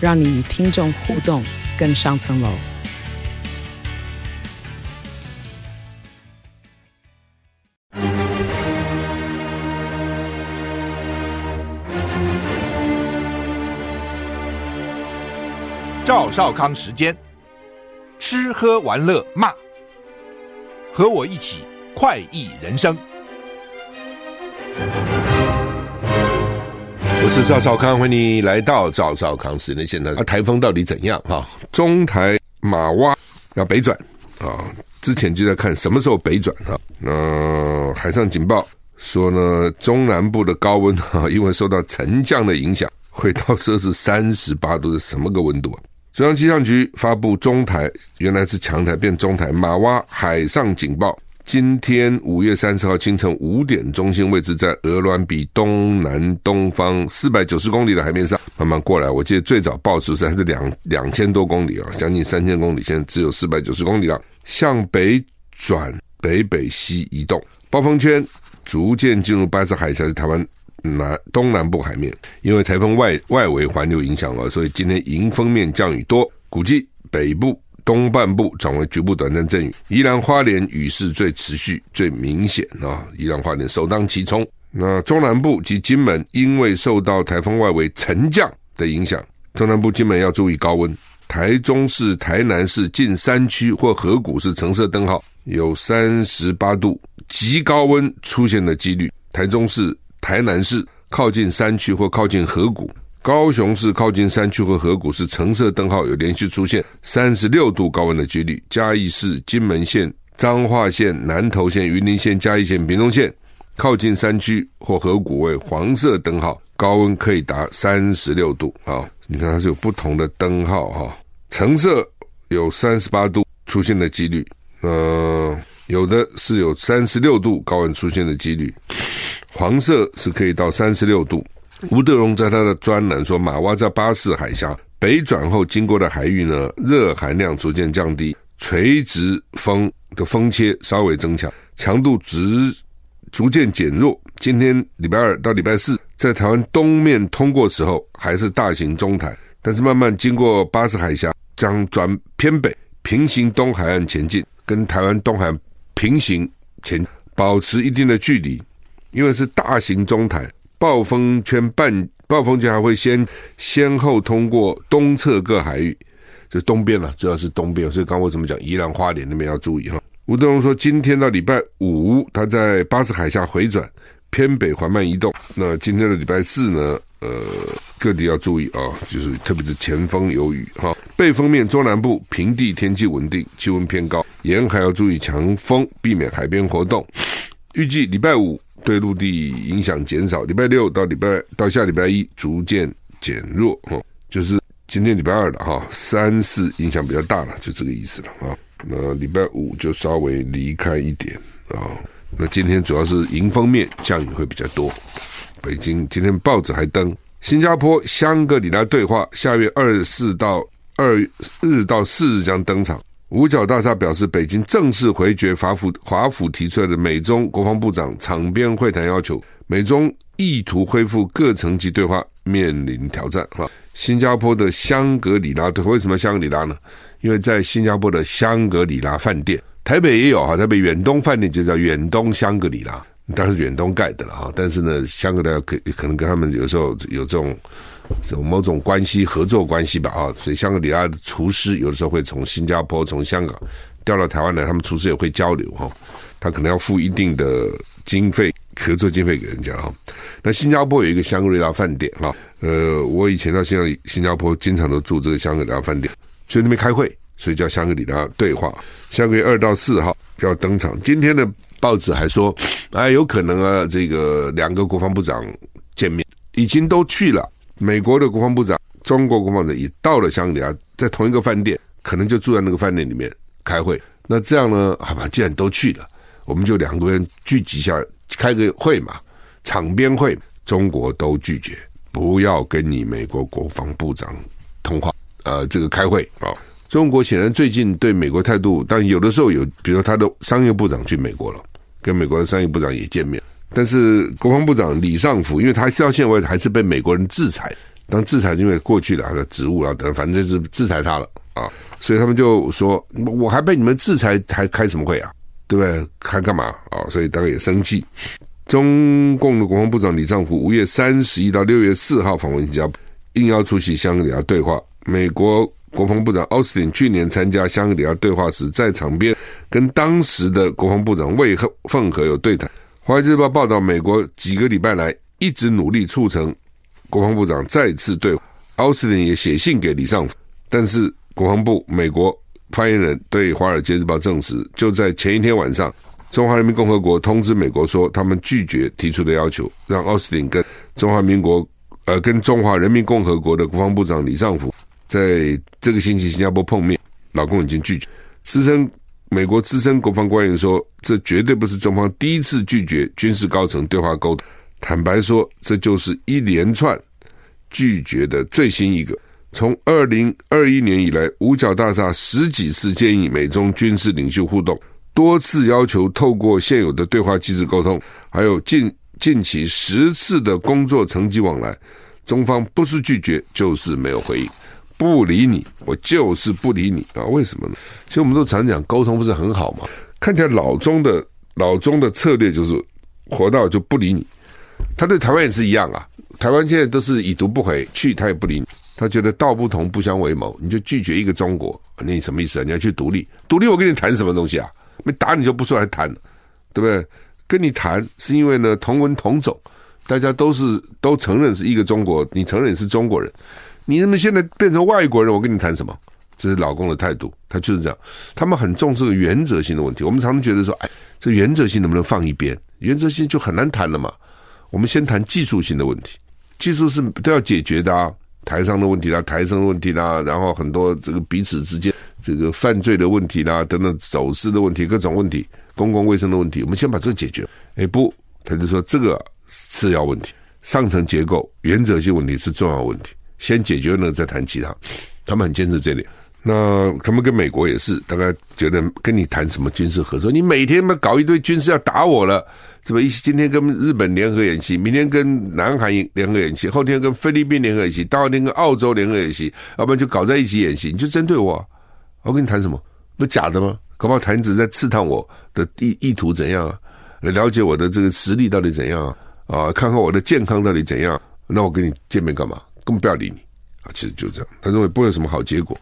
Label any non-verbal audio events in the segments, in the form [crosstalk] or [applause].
让你与听众互动更上层楼。赵少康时间，吃喝玩乐骂，和我一起快意人生。我是赵少康，欢迎你来到赵少康时间。现在啊，台风到底怎样？哈，中台马洼要北转啊，之前就在看什么时候北转哈。那海上警报说呢，中南部的高温哈，[laughs] 因为受到沉降的影响，会到摄氏三十八度，是什么个温度啊？中央气象局发布中台，原来是强台变中台马洼海上警报。今天五月三十号清晨五点，中心位置在鹅銮比东南东方四百九十公里的海面上，慢慢过来。我记得最早报时是还是两两千多公里啊，将近三千公里，现在只有四百九十公里了。向北转北北西移动，暴风圈逐渐进入巴士海峡，是台湾南东南部海面。因为台风外外围环流影响了，所以今天迎风面降雨多，估计北部。东半部转为局部短暂阵雨，宜兰花莲雨势最持续、最明显啊！宜兰花莲首当其冲。那中南部及金门因为受到台风外围沉降的影响，中南部金门要注意高温。台中市、台南市近山区或河谷是橙色灯号，有三十八度极高温出现的几率。台中市、台南市靠近山区或靠近河谷。高雄市靠近山区和河谷是橙色灯号，有连续出现三十六度高温的几率。嘉义市、金门县、彰化县、南投县、云林县、嘉义县、屏东县靠近山区或河谷为黄色灯号，高温可以达三十六度啊！你看它是有不同的灯号哈，橙色有三十八度出现的几率，呃，有的是有三十六度高温出现的几率，黄色是可以到三十六度。吴德荣在他的专栏说，马洼在巴士海峡北转后经过的海域呢，热含量逐渐降低，垂直风的风切稍微增强，强度值逐渐减弱。今天礼拜二到礼拜四，在台湾东面通过时候还是大型中台，但是慢慢经过巴士海峡，将转偏北，平行东海岸前进，跟台湾东海岸平行前，保持一定的距离，因为是大型中台。暴风圈半暴风圈还会先先后通过东侧各海域，就东边了，主要是东边。所以刚为什么讲宜兰花莲那边要注意哈？吴德荣说，今天到礼拜五，他在巴士海峡回转偏北缓慢移动。那今天的礼拜四呢？呃，各地要注意啊，就是特别是前锋有雨哈。背风面中南部平地天气稳定，气温偏高，沿海要注意强风，避免海边活动。预计礼拜五。对陆地影响减少，礼拜六到礼拜到下礼拜一逐渐减弱，哦，就是今天礼拜二了哈，三四影响比较大了，就这个意思了啊。那礼拜五就稍微离开一点啊。那今天主要是迎风面降雨会比较多。北京今天报纸还登新加坡香格里拉对话，下月二四到二日到四日将登场。五角大厦表示，北京正式回绝华府华府提出来的美中国防部长场边会谈要求，美中意图恢复各层级对话面临挑战。哈，新加坡的香格里拉对，为什么香格里拉呢？因为在新加坡的香格里拉饭店，台北也有哈，台北远东饭店就叫远东香格里拉，当然是远东盖的了哈。但是呢，香格里拉可可能跟他们有时候有这种。有某种关系，合作关系吧，啊，所以香格里拉的厨师有的时候会从新加坡、从香港调到台湾来，他们厨师也会交流哈，他可能要付一定的经费，合作经费给人家哈。那新加坡有一个香格里拉饭店哈，呃，我以前到新加新加坡经常都住这个香格里拉饭店，去那边开会，所以叫香格里拉对话。下个月二到四号要登场，今天的报纸还说，哎，有可能啊，这个两个国防部长见面，已经都去了。美国的国防部长中国国防部长也到了香格里拉，在同一个饭店，可能就住在那个饭店里面开会。那这样呢？好吧，既然都去了，我们就两个人聚集一下，开个会嘛，场边会。中国都拒绝，不要跟你美国国防部长通话，呃，这个开会啊。中国显然最近对美国态度，但有的时候有，比如他的商业部长去美国了，跟美国的商业部长也见面。但是国防部长李尚福，因为他到现在为止还是被美国人制裁，当制裁因为过去的他的职务啊等，反正是制裁他了啊，所以他们就说，我还被你们制裁，还开什么会啊？对不对？还干嘛啊？所以大概也生气。中共的国防部长李尚福五月三十一到六月四号访问新加坡，应邀出席香格里拉对话。美国国防部长奥斯汀去年参加香格里拉对话时，在场边跟当时的国防部长魏凤和有对谈。华尔街日报报道，美国几个礼拜来一直努力促成国防部长再次对。奥斯汀也写信给李尚福，但是国防部美国发言人对华尔街日报证实，就在前一天晚上。中华人民共和国通知美国说，他们拒绝提出的要求，让奥斯汀跟中华民国呃跟中华人民共和国的国防部长李尚福在这个星期新加坡碰面。老公已经拒绝。资深美国资深国防官员说，这绝对不是中方第一次拒绝军事高层对话沟通。坦白说，这就是一连串拒绝的最新一个。从二零二一年以来，五角大厦十几次建议美中军事领袖互动。多次要求透过现有的对话机制沟通，还有近近期十次的工作层级往来，中方不是拒绝就是没有回应，不理你，我就是不理你啊？为什么呢？其实我们都常讲沟通不是很好吗？看起来老中的老中的策略就是活到就不理你，他对台湾也是一样啊。台湾现在都是已读不回，去他也不理你，他觉得道不同不相为谋，你就拒绝一个中国，那你什么意思啊？你要去独立，独立我跟你谈什么东西啊？没打你就不出来谈，对不对？跟你谈是因为呢同文同种，大家都是都承认是一个中国，你承认你是中国人，你怎么现在变成外国人？我跟你谈什么？这是老公的态度，他就是这样。他们很重视原则性的问题。我们常常觉得说，哎，这原则性能不能放一边？原则性就很难谈了嘛。我们先谈技术性的问题，技术是都要解决的啊。台商的问题啦，台生的问题啦，然后很多这个彼此之间这个犯罪的问题啦，等等走私的问题，各种问题，公共卫生的问题，我们先把这个解决。哎，不，他就说这个次要问题，上层结构原则性问题是重要问题，先解决了再谈其他。他们很坚持这点。那他们跟美国也是，大概觉得跟你谈什么军事合作？你每天嘛搞一堆军事要打我了，是吧？一今天跟日本联合演习，明天跟南韩联合演习，后天跟菲律宾联合演习，大后天跟澳洲联合演习，要不然就搞在一起演习，你就针对我，我跟你谈什么？不假的吗？搞不好谈只在刺探我的意意图怎样啊？来了解我的这个实力到底怎样啊？啊，看看我的健康到底怎样？那我跟你见面干嘛？根本不要理你啊！其实就这样，他认为不会有什么好结果。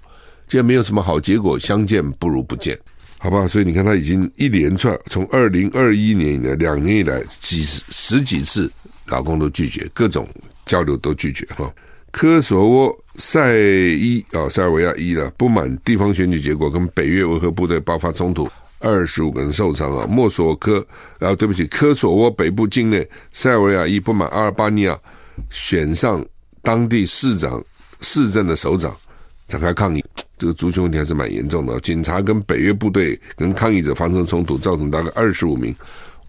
既然没有什么好结果，相见不如不见，好吧？所以你看，他已经一连串从二零二一年以来两年以来几十十几次，老公都拒绝各种交流都拒绝哈。科索沃塞伊啊，塞尔维亚伊了，不满地方选举结果，跟北约维和部队爆发冲突，二十五个人受伤啊。莫索科，然后对不起，科索沃北部境内塞尔维亚伊不满阿尔巴尼亚选上当地市长市政的首长，展开抗议。这个族群问题还是蛮严重的，警察跟北约部队跟抗议者发生冲突，造成大概二十五名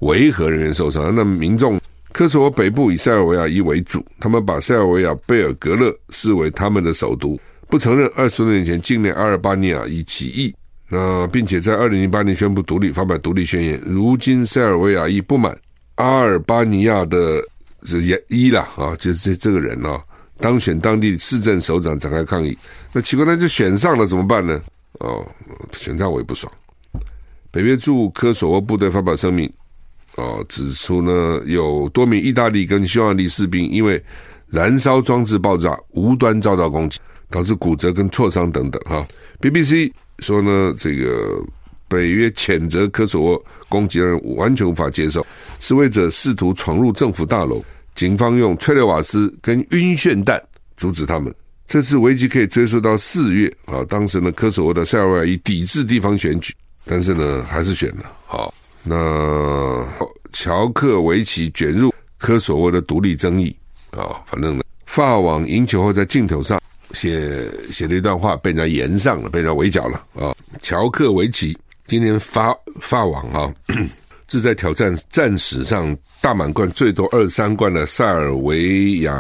维和人员受伤。那民众，科索沃北部以塞尔维亚一为主，他们把塞尔维亚贝尔格勒视为他们的首都，不承认二十多年前境内阿尔巴尼亚一起义，那并且在二零零八年宣布独立，发表独立宣言。如今塞尔维亚一不满阿尔巴尼亚的这一了啊，就是这这个人啊。当选当地市政首长展开抗议，那奇怪，那就选上了怎么办呢？哦，选上我也不爽。北约驻科索沃部队发表声明，哦，指出呢有多名意大利跟匈牙利士兵因为燃烧装置爆炸无端遭到攻击，导致骨折跟挫伤等等。哈，BBC 说呢，这个北约谴责科索沃攻击让人完全无法接受，示威者试图闯入政府大楼。警方用催泪瓦斯跟晕眩弹阻止他们。这次危机可以追溯到四月啊，当时呢，科索沃的塞尔维亚以抵制地方选举，但是呢，还是选了。好，那乔克维奇卷入科索沃的独立争议啊，反正呢，法网赢球后在镜头上写写了一段话，被人家炎上了，被人家围剿了啊。[coughs] 乔克维奇今天发发网啊，志在挑战战史上大满贯最多二三冠的塞尔维亚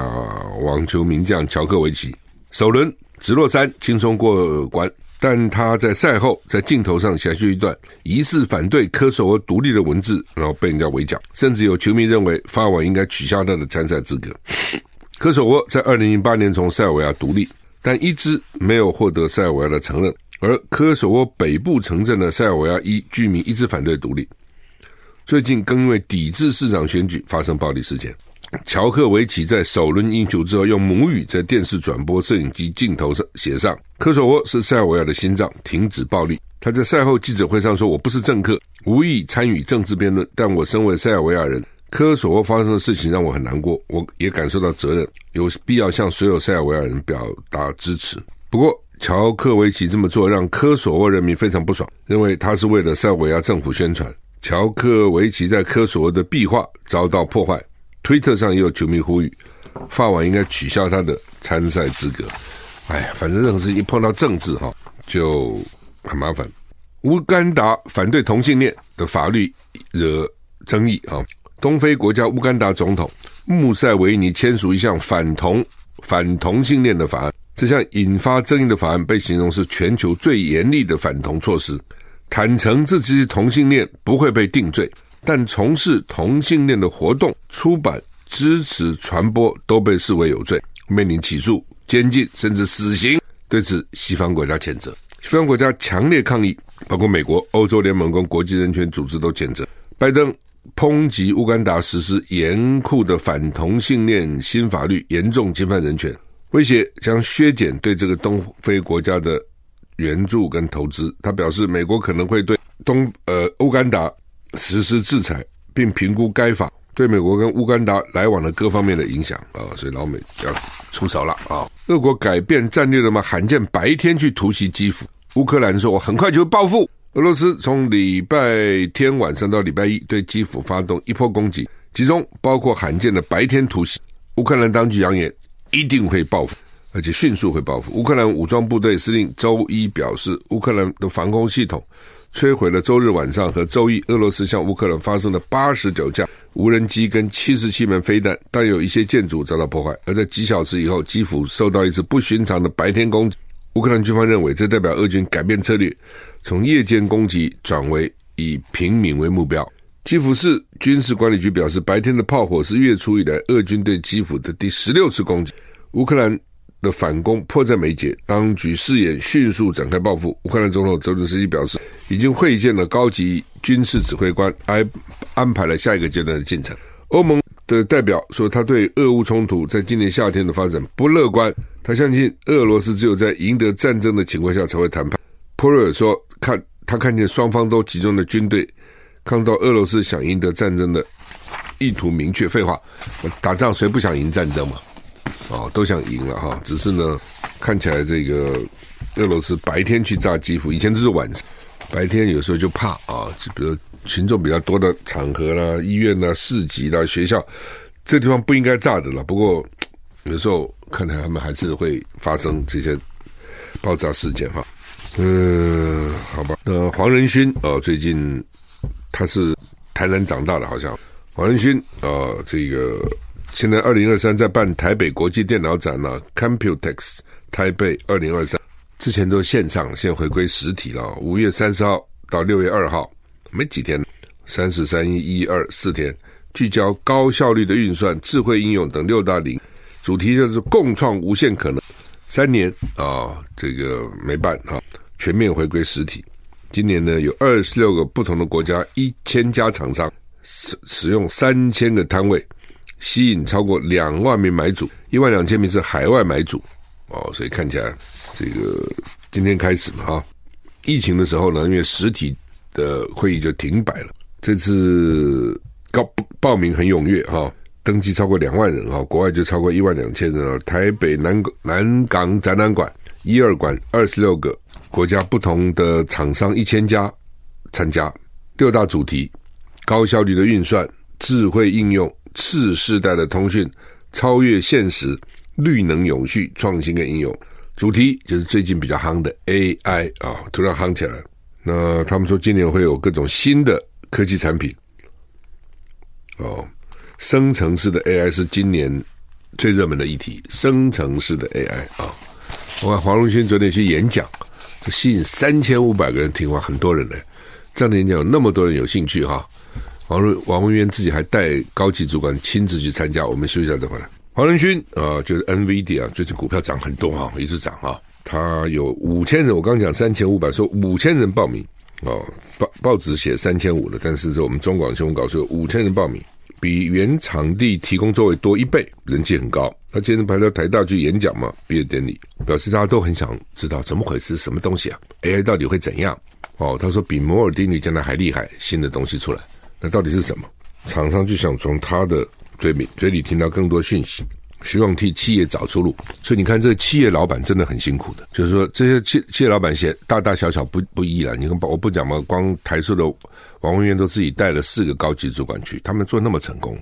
网球名将乔克维奇，首轮直落三轻松过关。但他在赛后在镜头上写下一段疑似反对科索沃独立的文字，然后被人家围剿，甚至有球迷认为法网应该取消他的参赛资格。科索沃在二零零八年从塞尔维亚独立，但一直没有获得塞尔维亚的承认。而科索沃北部城镇的塞尔维亚一居民一直反对独立，最近更因为抵制市长选举发生暴力事件。乔克维奇在首轮赢球之后，用母语在电视转播摄影机镜头上写上：“科索沃是塞尔维亚的心脏，停止暴力。”他在赛后记者会上说：“我不是政客，无意参与政治辩论，但我身为塞尔维亚人，科索沃发生的事情让我很难过，我也感受到责任，有必要向所有塞尔维亚人表达支持。”不过，乔克维奇这么做让科索沃人民非常不爽，认为他是为了塞尔维亚政府宣传。乔克维奇在科索沃的壁画遭到破坏。推特上也有球迷呼吁，法网应该取消他的参赛资格。哎呀，反正任何事情一碰到政治哈，就很麻烦。乌干达反对同性恋的法律惹争议啊！东非国家乌干达总统穆塞维尼签署一项反同反同性恋的法案，这项引发争议的法案被形容是全球最严厉的反同措施，坦承自己同性恋不会被定罪。但从事同性恋的活动、出版、支持、传播都被视为有罪，面临起诉、监禁甚至死刑。对此，西方国家谴责，西方国家强烈抗议，包括美国、欧洲联盟跟国际人权组织都谴责。拜登抨击乌干达实施严酷的反同性恋新法律，严重侵犯人权，威胁将削减对这个东非国家的援助跟投资。他表示，美国可能会对东呃乌干达。实施制裁，并评估该法对美国跟乌干达来往的各方面的影响啊，所以老美要出手了啊！俄国改变战略了吗？罕见白天去突袭基辅，乌克兰说我很快就会报复。俄罗斯从礼拜天晚上到礼拜一对基辅发动一波攻击，其中包括罕见的白天突袭。乌克兰当局扬言一定会报复，而且迅速会报复。乌克兰武装部队司令周一表示，乌克兰的防空系统。摧毁了周日晚上和周一俄罗斯向乌克兰发射的八十九架无人机跟七十七门飞弹，但有一些建筑遭到破坏。而在几小时以后，基辅受到一次不寻常的白天攻击。乌克兰军方认为，这代表俄军改变策略，从夜间攻击转为以平民为目标。基辅市军事管理局表示，白天的炮火是月初以来俄军对基辅的第十六次攻击。乌克兰。的反攻迫在眉睫，当局誓言迅速展开报复。乌克兰总统泽连斯基表示，已经会见了高级军事指挥官，还安排了下一个阶段的进程。欧盟的代表说，他对俄乌冲突在今年夏天的发展不乐观，他相信俄罗斯只有在赢得战争的情况下才会谈判。普瑞尔说，看他看见双方都集中的军队，看到俄罗斯想赢得战争的意图明确。废话，打仗谁不想赢战争嘛？哦，都想赢了哈，只是呢，看起来这个俄罗斯白天去炸基辅，以前都是晚上，白天有时候就怕啊，就比如群众比较多的场合啦、医院啦、市集啦、学校，这地方不应该炸的了。不过有时候看来他们还是会发生这些爆炸事件哈。嗯，好吧，那黄仁勋哦，最近他是台南长大的，好像黄仁勋啊，这个。现在二零二三在办台北国际电脑展呢，Computex 台北二零二三，之前都是线上，现在回归实体了。五月三十号到六月二号，没几天，三十三一一二四天，聚焦高效率的运算、智慧应用等六大领，主题就是共创无限可能。三年啊，这个没办啊，全面回归实体。今年呢，有二十六个不同的国家，一千家厂商使使用三千个摊位。吸引超过两万名买主，一万两千名是海外买主哦，所以看起来这个今天开始嘛哈，疫情的时候呢，因为实体的会议就停摆了。这次高报名很踊跃哈，登记超过两万人哈，国外就超过一万两千人啊。台北南南港展览馆一二馆二十六个国家不同的厂商一千家参加，六大主题：高效率的运算、智慧应用。次世代的通讯，超越现实，绿能永续创新跟应用，主题就是最近比较夯的 AI 啊，突然夯起来。那他们说今年会有各种新的科技产品。哦，生成式的 AI 是今年最热门的议题。生成式的 AI 啊，我看黄荣勋昨天去演讲，吸引三千五百个人听话，很多人呢。这样的演讲有那么多人有兴趣哈。王瑞王文渊自己还带高级主管亲自去参加。我们休息一下再回来。黄仁勋啊，就是 NVIDIA 啊，最近股票涨很多哈，一直涨哈。他有五千人，我刚讲三千五百，说五千人报名哦。报报纸写三千五了，但是我们中广新闻稿说五千人报名，比原场地提供座位多一倍，人气很高。他今天排到台大去演讲嘛，毕业典礼，表示大家都很想知道怎么回事，什么东西啊？AI 到底会怎样？哦，他说比摩尔定律将来还厉害，新的东西出来，那到底是什么？厂商就想从他的嘴里嘴里听到更多讯息，希望替企业找出路。所以你看，这个企业老板真的很辛苦的，就是说这些企企业老板写大大小小不不易了。你看，我不讲嘛，光台塑的王文渊都自己带了四个高级主管去，他们做那么成功，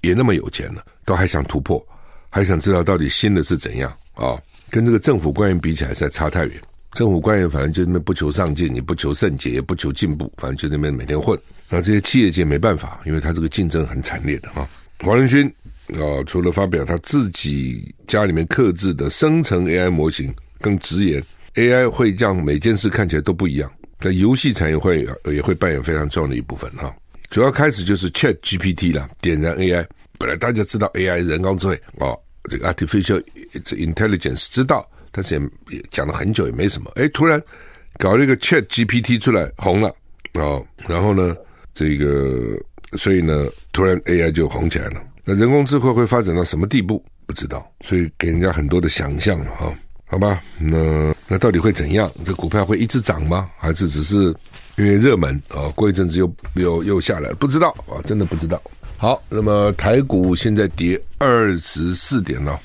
也那么有钱了，都还想突破，还想知道到底新的是怎样啊、跟这个政府官员比起来，实在差太远。政府官员反正就那边不求上进，也不求甚解，也不求进步，反正就那边每天混。那这些企业界没办法，因为他这个竞争很惨烈的啊。黄仁勋啊，除了发表他自己家里面刻制的生成 AI 模型，更直言 AI 会让每件事看起来都不一样，在游戏产业会也会扮演非常重要的一部分哈。主要开始就是 Chat GPT 了，点燃 AI。本来大家知道 AI 人工智慧哦，这个 Artificial Intelligence 知道。但是也也讲了很久也没什么，哎，突然搞了一个 Chat GPT 出来红了啊、哦，然后呢，这个所以呢，突然 AI 就红起来了。那人工智慧会发展到什么地步？不知道，所以给人家很多的想象了哈、哦。好吧，那那到底会怎样？这股票会一直涨吗？还是只是因为热门啊、哦？过一阵子又又又下来？不知道啊，真的不知道。好，那么台股现在跌二十四点了。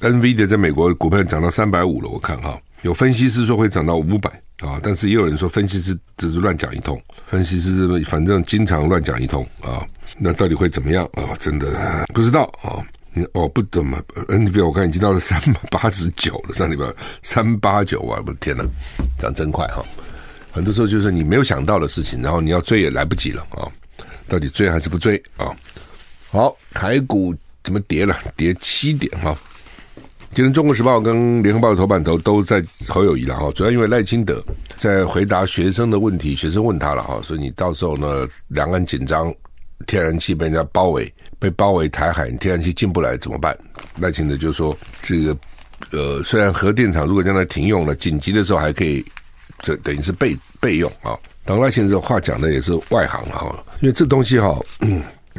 NVIDIA 在美国股票涨到三百五了，我看哈，有分析师说会涨到五百啊，但是也有人说分析师只是乱讲一通，分析师反正经常乱讲一通啊，那到底会怎么样啊？真的不知道啊，哦不怎么 NV，我看已经到了三百八十九了，上礼拜三八九啊，我的天呐，涨真快哈！很多时候就是你没有想到的事情，然后你要追也来不及了啊，到底追还是不追啊？好，台股怎么跌了？跌七点哈。今天《中国时报》跟《联合报》的头版头都在侯友谊了哈，主要因为赖清德在回答学生的问题，学生问他了哈，所以你到时候呢，两岸紧张，天然气被人家包围，被包围台海，天然气进不来怎么办？赖清德就说：这个呃，虽然核电厂如果将来停用了，紧急的时候还可以，这等于是备备用啊。当然赖清德话讲的也是外行了哈，因为这东西哈，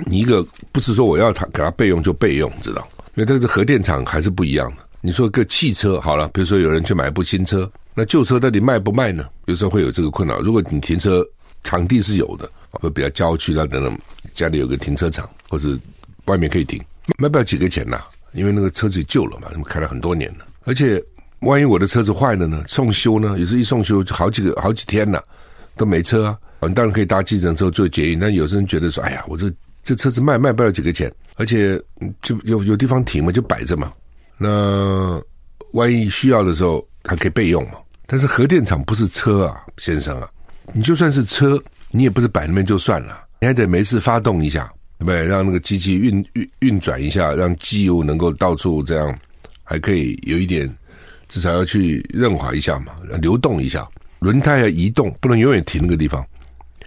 你一个不是说我要他给他备用就备用，知道？因为它是核电厂还是不一样的。你说个汽车好了，比如说有人去买一部新车，那旧车到底卖不卖呢？有时候会有这个困扰。如果你停车场地是有的，会比较郊区那等等，家里有个停车场或者外面可以停，卖不了几个钱呐。因为那个车子旧了嘛，开了很多年了。而且万一我的车子坏了呢？送修呢？有时一送修就好几个好几天了，都没车啊。你当然可以搭计程车做捷运，但有些人觉得说，哎呀，我这。这车子卖卖不了几个钱，而且就有有地方停嘛，就摆着嘛。那万一需要的时候还可以备用嘛。但是核电厂不是车啊，先生啊，你就算是车，你也不是摆那边就算了，你还得没事发动一下，对不对？让那个机器运运运转一下，让机油能够到处这样，还可以有一点，至少要去润滑一下嘛，流动一下。轮胎要移动，不能永远停那个地方。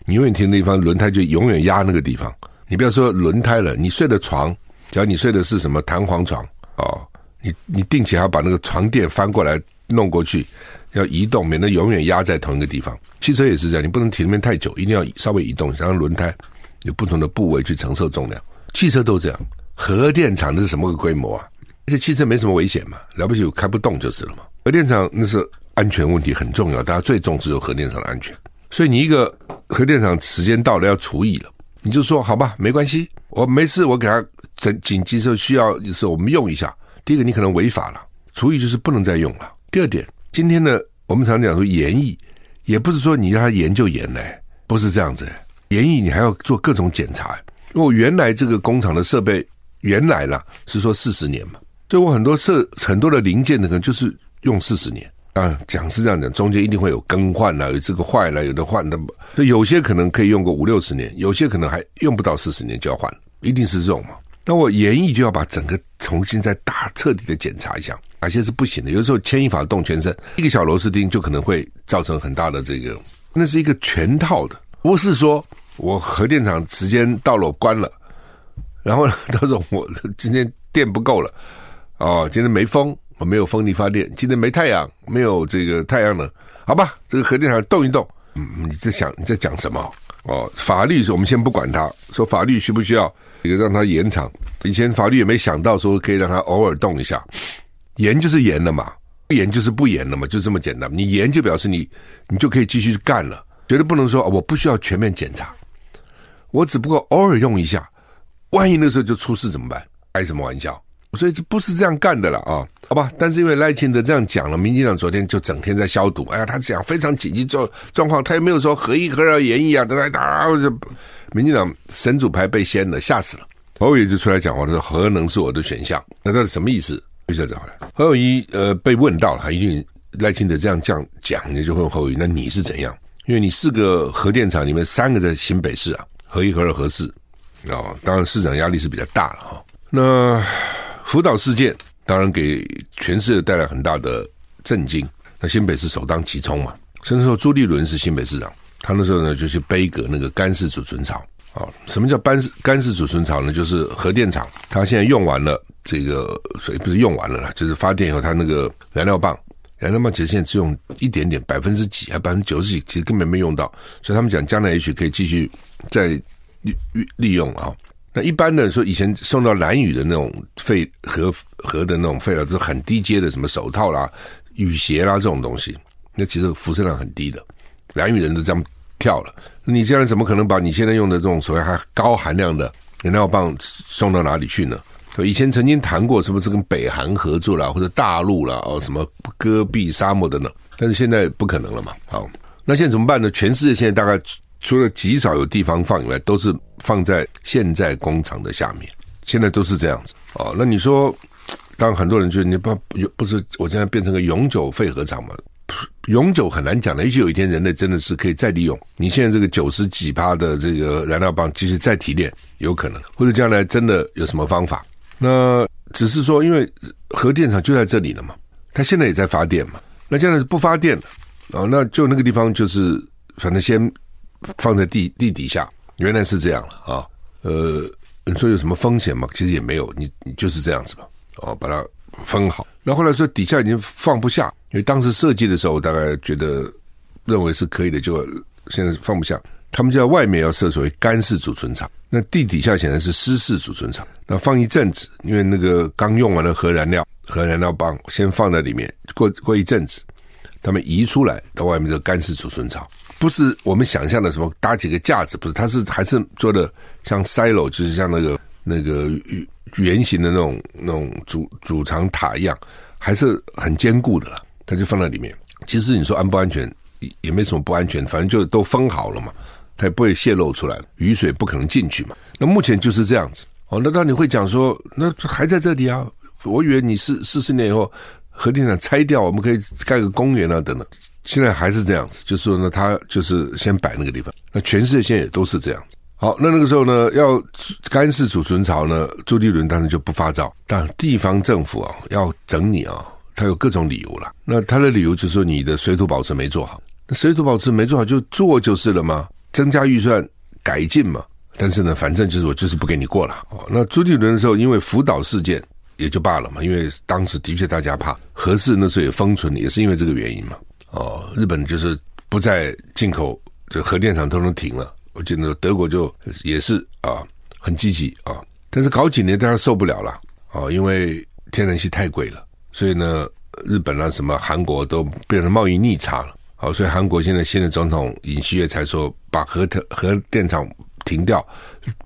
你永远停那地方，轮胎就永远压那个地方。你不要说轮胎了，你睡的床，假如你睡的是什么弹簧床哦，你你定期还要把那个床垫翻过来弄过去，要移动，免得永远压在同一个地方。汽车也是这样，你不能停那边太久，一定要稍微移动，让轮胎有不同的部位去承受重量。汽车都这样，核电厂那是什么个规模啊？而且汽车没什么危险嘛，了不起开不动就是了嘛。核电厂那是安全问题很重要，大家最重视有核电厂的安全，所以你一个核电厂时间到了要除以了。你就说好吧，没关系，我没事，我给他紧紧急时候需要的时候我们用一下。第一个，你可能违法了，除役就是不能再用了。第二点，今天呢，我们常讲说研艺，也不是说你让他研就研嘞，不是这样子。研艺你还要做各种检查，因为我原来这个工厂的设备原来啦是说四十年嘛，所以我很多设很多的零件的可能就是用四十年，啊，讲是这样讲，中间一定会有更换了，有这个坏了，有的换的，所以有些可能可以用个五六十年，有些可能还用不到四十年就要换，一定是这种嘛。那我研议就要把整个重新再大彻底的检查一下，哪些是不行的。有时候牵一发动全身，一个小螺丝钉就可能会造成很大的这个，那是一个全套的，不是说我核电厂时间到了关了，然后呢，到时候我今天电不够了，哦，今天没风，我没有风力发电，今天没太阳，没有这个太阳能，好吧，这个核电厂动一动，嗯，你在想你在讲什么？哦，法律我们先不管它，说法律需不需要？这个让它延长，以前法律也没想到说可以让它偶尔动一下，延就是延了嘛，不延就是不延了嘛，就这么简单。你延就表示你你就可以继续干了，绝对不能说我不需要全面检查，我只不过偶尔用一下，万一那时候就出事怎么办？开什么玩笑？所以这不是这样干的了啊，好吧？但是因为赖清德这样讲了，民进党昨天就整天在消毒。哎呀，他讲非常紧急状状况，他也没有说核一核二研议啊，等等打这。民进党神主牌被掀了，吓死了。侯友宜就出来讲话，他说核能是我的选项。那这是什么意思？就这样回来。侯友宜呃被问到了，他一定赖清德这样这样讲，你就问侯友宜，那你是怎样？因为你四个核电厂里面三个在新北市啊，核一、核二、核四啊、哦，当然市长压力是比较大了哈、那福岛事件当然给全世界带来很大的震惊。那新北市首当其冲嘛，甚至说朱立伦是新北市长。他那时候呢，就去杯葛那个干式储存槽啊。什么叫干干式储存槽呢？就是核电厂，它现在用完了这个，所以不是用完了啦，就是发电以后，它那个燃料棒，燃料棒其实现在只用一点点，百分之几还百分之九十几，其实根本没用到。所以他们讲将来也许可以继续再利利用啊。那一般的说，以前送到兰屿的那种废核核的那种废料，就是很低阶的，什么手套啦、雨鞋啦这种东西，那其实辐射量很低的。兰屿人都这样。跳了，你这样怎么可能把你现在用的这种所谓还高含量的燃料棒送到哪里去呢？以前曾经谈过，是不是跟北韩合作啦，或者大陆啦，哦，什么戈壁沙漠等等，但是现在不可能了嘛。好，那现在怎么办呢？全世界现在大概除了极少有地方放以外，都是放在现在工厂的下面，现在都是这样子。哦，那你说，当很多人就你不不是我现在变成个永久废核厂嘛？永久很难讲的，也许有一天人类真的是可以再利用你现在这个九十几趴的这个燃料棒继续再提炼，有可能，或者将来真的有什么方法？那只是说，因为核电厂就在这里了嘛，它现在也在发电嘛，那现在是不发电了啊？那就那个地方就是反正先放在地地底下，原来是这样了啊。呃，你说有什么风险吗？其实也没有，你你就是这样子吧，哦，把它封好。然后后来说底下已经放不下。因为当时设计的时候，大概觉得认为是可以的，就现在放不下。他们就在外面要设所谓干式储存厂，那地底下显然是湿式储存厂。那放一阵子，因为那个刚用完的核燃料、核燃料棒先放在里面，过过一阵子，他们移出来到外面这个干式储存厂，不是我们想象的什么搭几个架子，不是，它是还是做的像 silo，就是像那个那个圆形的那种那种主主藏塔一样，还是很坚固的。它就放在里面。其实你说安不安全，也没什么不安全，反正就都封好了嘛，它也不会泄露出来，雨水不可能进去嘛。那目前就是这样子。哦，那当你会讲说，那还在这里啊？我以为你是四十年以后核电厂拆掉，我们可以盖个公园啊等等。现在还是这样子，就是说呢，它就是先摆那个地方。那全世界现在也都是这样。好，那那个时候呢，要干式储存槽呢，朱立伦当然就不发照，但地方政府啊要整你啊。他有各种理由了，那他的理由就是说你的水土保持没做好，那水土保持没做好就做就是了吗？增加预算改进嘛。但是呢，反正就是我就是不给你过了。哦，那朱立伦的时候，因为福岛事件也就罢了嘛，因为当时的确大家怕核适那时候也封存，也是因为这个原因嘛。哦，日本就是不再进口，这核电厂都能停了。我记得德国就也是啊，很积极啊，但是搞几年大家受不了了啊，因为天然气太贵了。所以呢，日本啊，什么韩国都变成贸易逆差了。好，所以韩国现在新的总统尹锡悦才说，把核核电厂停掉，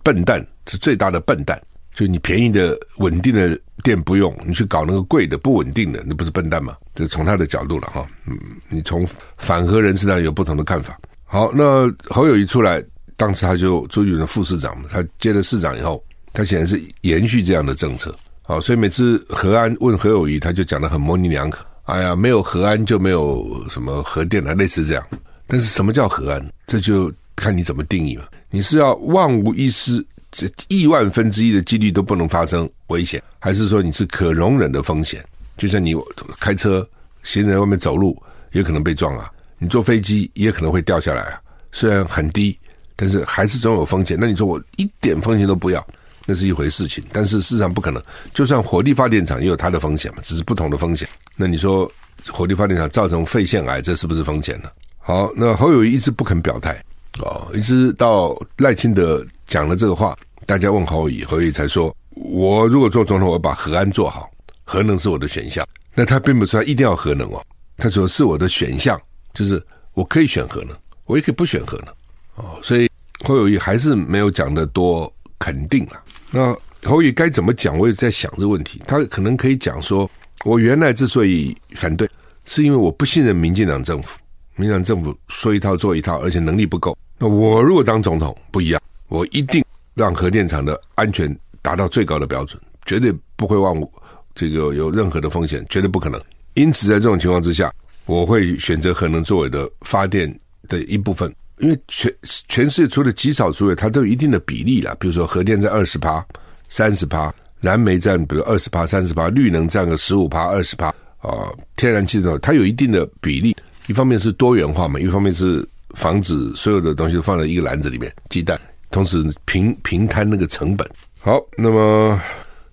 笨蛋是最大的笨蛋。就你便宜的稳定的电不用，你去搞那个贵的不稳定的，那不是笨蛋吗？这从他的角度了哈。嗯，你从反核人士那有不同的看法。好，那侯友宜出来，当时他就朱立伦副市长，他接了市长以后，他显然是延续这样的政策。好，所以每次何安问侯友宜，他就讲得很模棱两可哎呀，没有核安就没有什么核电了，类似这样。但是什么叫核安？这就看你怎么定义了。你是要万无一失，这亿万分之一的几率都不能发生危险，还是说你是可容忍的风险？就像你开车，行人在外面走路也可能被撞啊，你坐飞机也可能会掉下来啊。虽然很低，但是还是总有风险。那你说我一点风险都不要，那是一回事情。但是事实上不可能，就算火力发电厂也有它的风险嘛，只是不同的风险。那你说火力发电厂造成肺腺癌，这是不是风险呢？好，那侯友宜一直不肯表态哦，一直到赖清德讲了这个话，大家问侯友宜，侯友宜才说：我如果做总统，我把核安做好。核能是我的选项，那他并不是他一定要核能哦，他说是我的选项，就是我可以选核能，我也可以不选核能哦，所以侯友谊还是没有讲的多肯定啊。那侯友宜该怎么讲？我也在想这个问题。他可能可以讲说，我原来之所以反对，是因为我不信任民进党政府，民进党政府说一套做一套，而且能力不够。那我如果当总统不一样，我一定让核电厂的安全达到最高的标准，绝对不会忘误。这个有任何的风险，绝对不可能。因此，在这种情况之下，我会选择核能作为的发电的一部分。因为全全世界除了极少数，它都有一定的比例了。比如说，核电在二十趴、三十趴，燃煤占比如二十趴、三十趴，绿能占个十五趴、二十趴啊，天然气呢，它有一定的比例。一方面是多元化嘛，一方面是防止所有的东西都放在一个篮子里面，鸡蛋，同时平平摊那个成本。好，那么。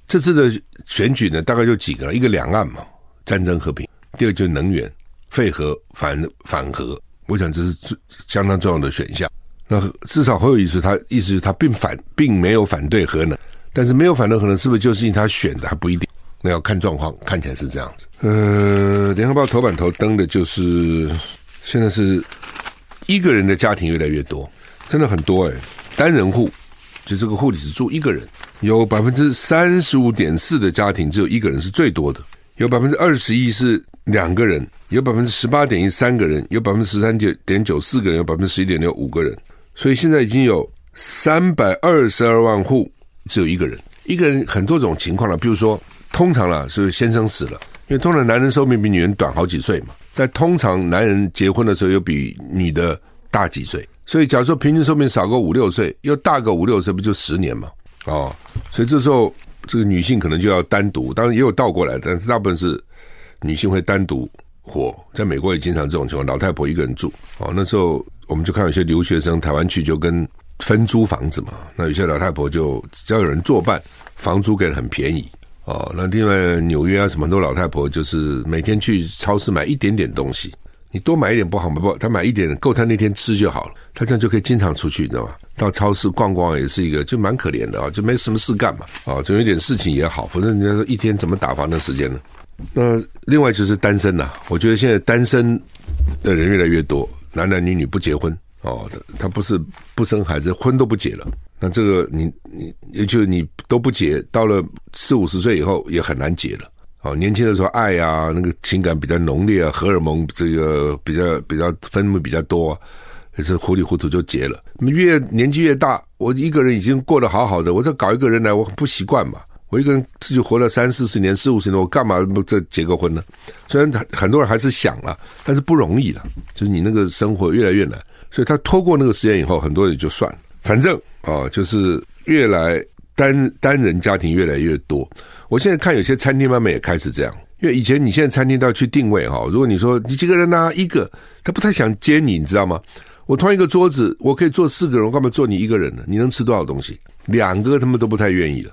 这次的选举呢，大概就几个了，一个两岸嘛，战争和平；第二就是能源，废核反反核。我想这是最相当重要的选项。那至少侯友宜他意思是他并反并没有反对核能，但是没有反对核能是不是就是因为他选的还不一定？那要看状况，看起来是这样子。呃，联合报头版头登的就是现在是一个人的家庭越来越多，真的很多哎，单人户。就这个户里只住一个人，有百分之三十五点四的家庭只有一个人是最多的，有百分之二十一是两个人，有百分之十八点一三个人，有百分之十三点九四个人，有百分之十一点六五个人，所以现在已经有三百二十二万户只有一个人，一个人很多种情况了，比如说通常了是先生死了，因为通常男人寿命比女人短好几岁嘛，在通常男人结婚的时候又比女的大几岁。所以，假如说平均寿命少个五六岁，又大个五六岁，不就十年嘛？哦，所以这时候这个女性可能就要单独，当然也有倒过来，但是大部分是女性会单独活。在美国也经常这种情况，老太婆一个人住。哦，那时候我们就看有些留学生台湾去就跟分租房子嘛，那有些老太婆就只要有人作伴，房租给的很便宜。哦，那另外纽约啊什么很多老太婆就是每天去超市买一点点东西。你多买一点不好吗？不，他买一点够他那天吃就好了。他这样就可以经常出去，你知道吗？到超市逛逛也是一个，就蛮可怜的啊，就没什么事干嘛啊，总有点事情也好。反正人家说一天怎么打发那时间呢？那另外就是单身呐、我觉得现在单身的人越来越多，男男女女不结婚哦，他不是不生孩子，婚都不结了。那这个你你也就你都不结，到了四五十岁以后也很难结了。哦，年轻的时候爱啊，那个情感比较浓烈啊，荷尔蒙这个比较比较分泌比较多啊，也是糊里糊涂就结了。越年纪越大，我一个人已经过得好好的，我再搞一个人来，我不习惯嘛。我一个人自己活了三四十年、四五十年，我干嘛不再结个婚呢？虽然很很多人还是想了，但是不容易了。就是你那个生活越来越难，所以他拖过那个时间以后，很多人就算了。反正啊，就是越来单单人家庭越来越多。我现在看有些餐厅慢慢也开始这样，因为以前你现在餐厅都要去定位哈，如果你说你几个人呢？一个，他不太想接你，你知道吗？我同一个桌子，我可以坐四个人，我干嘛坐你一个人呢？你能吃多少东西？两个他们都不太愿意了。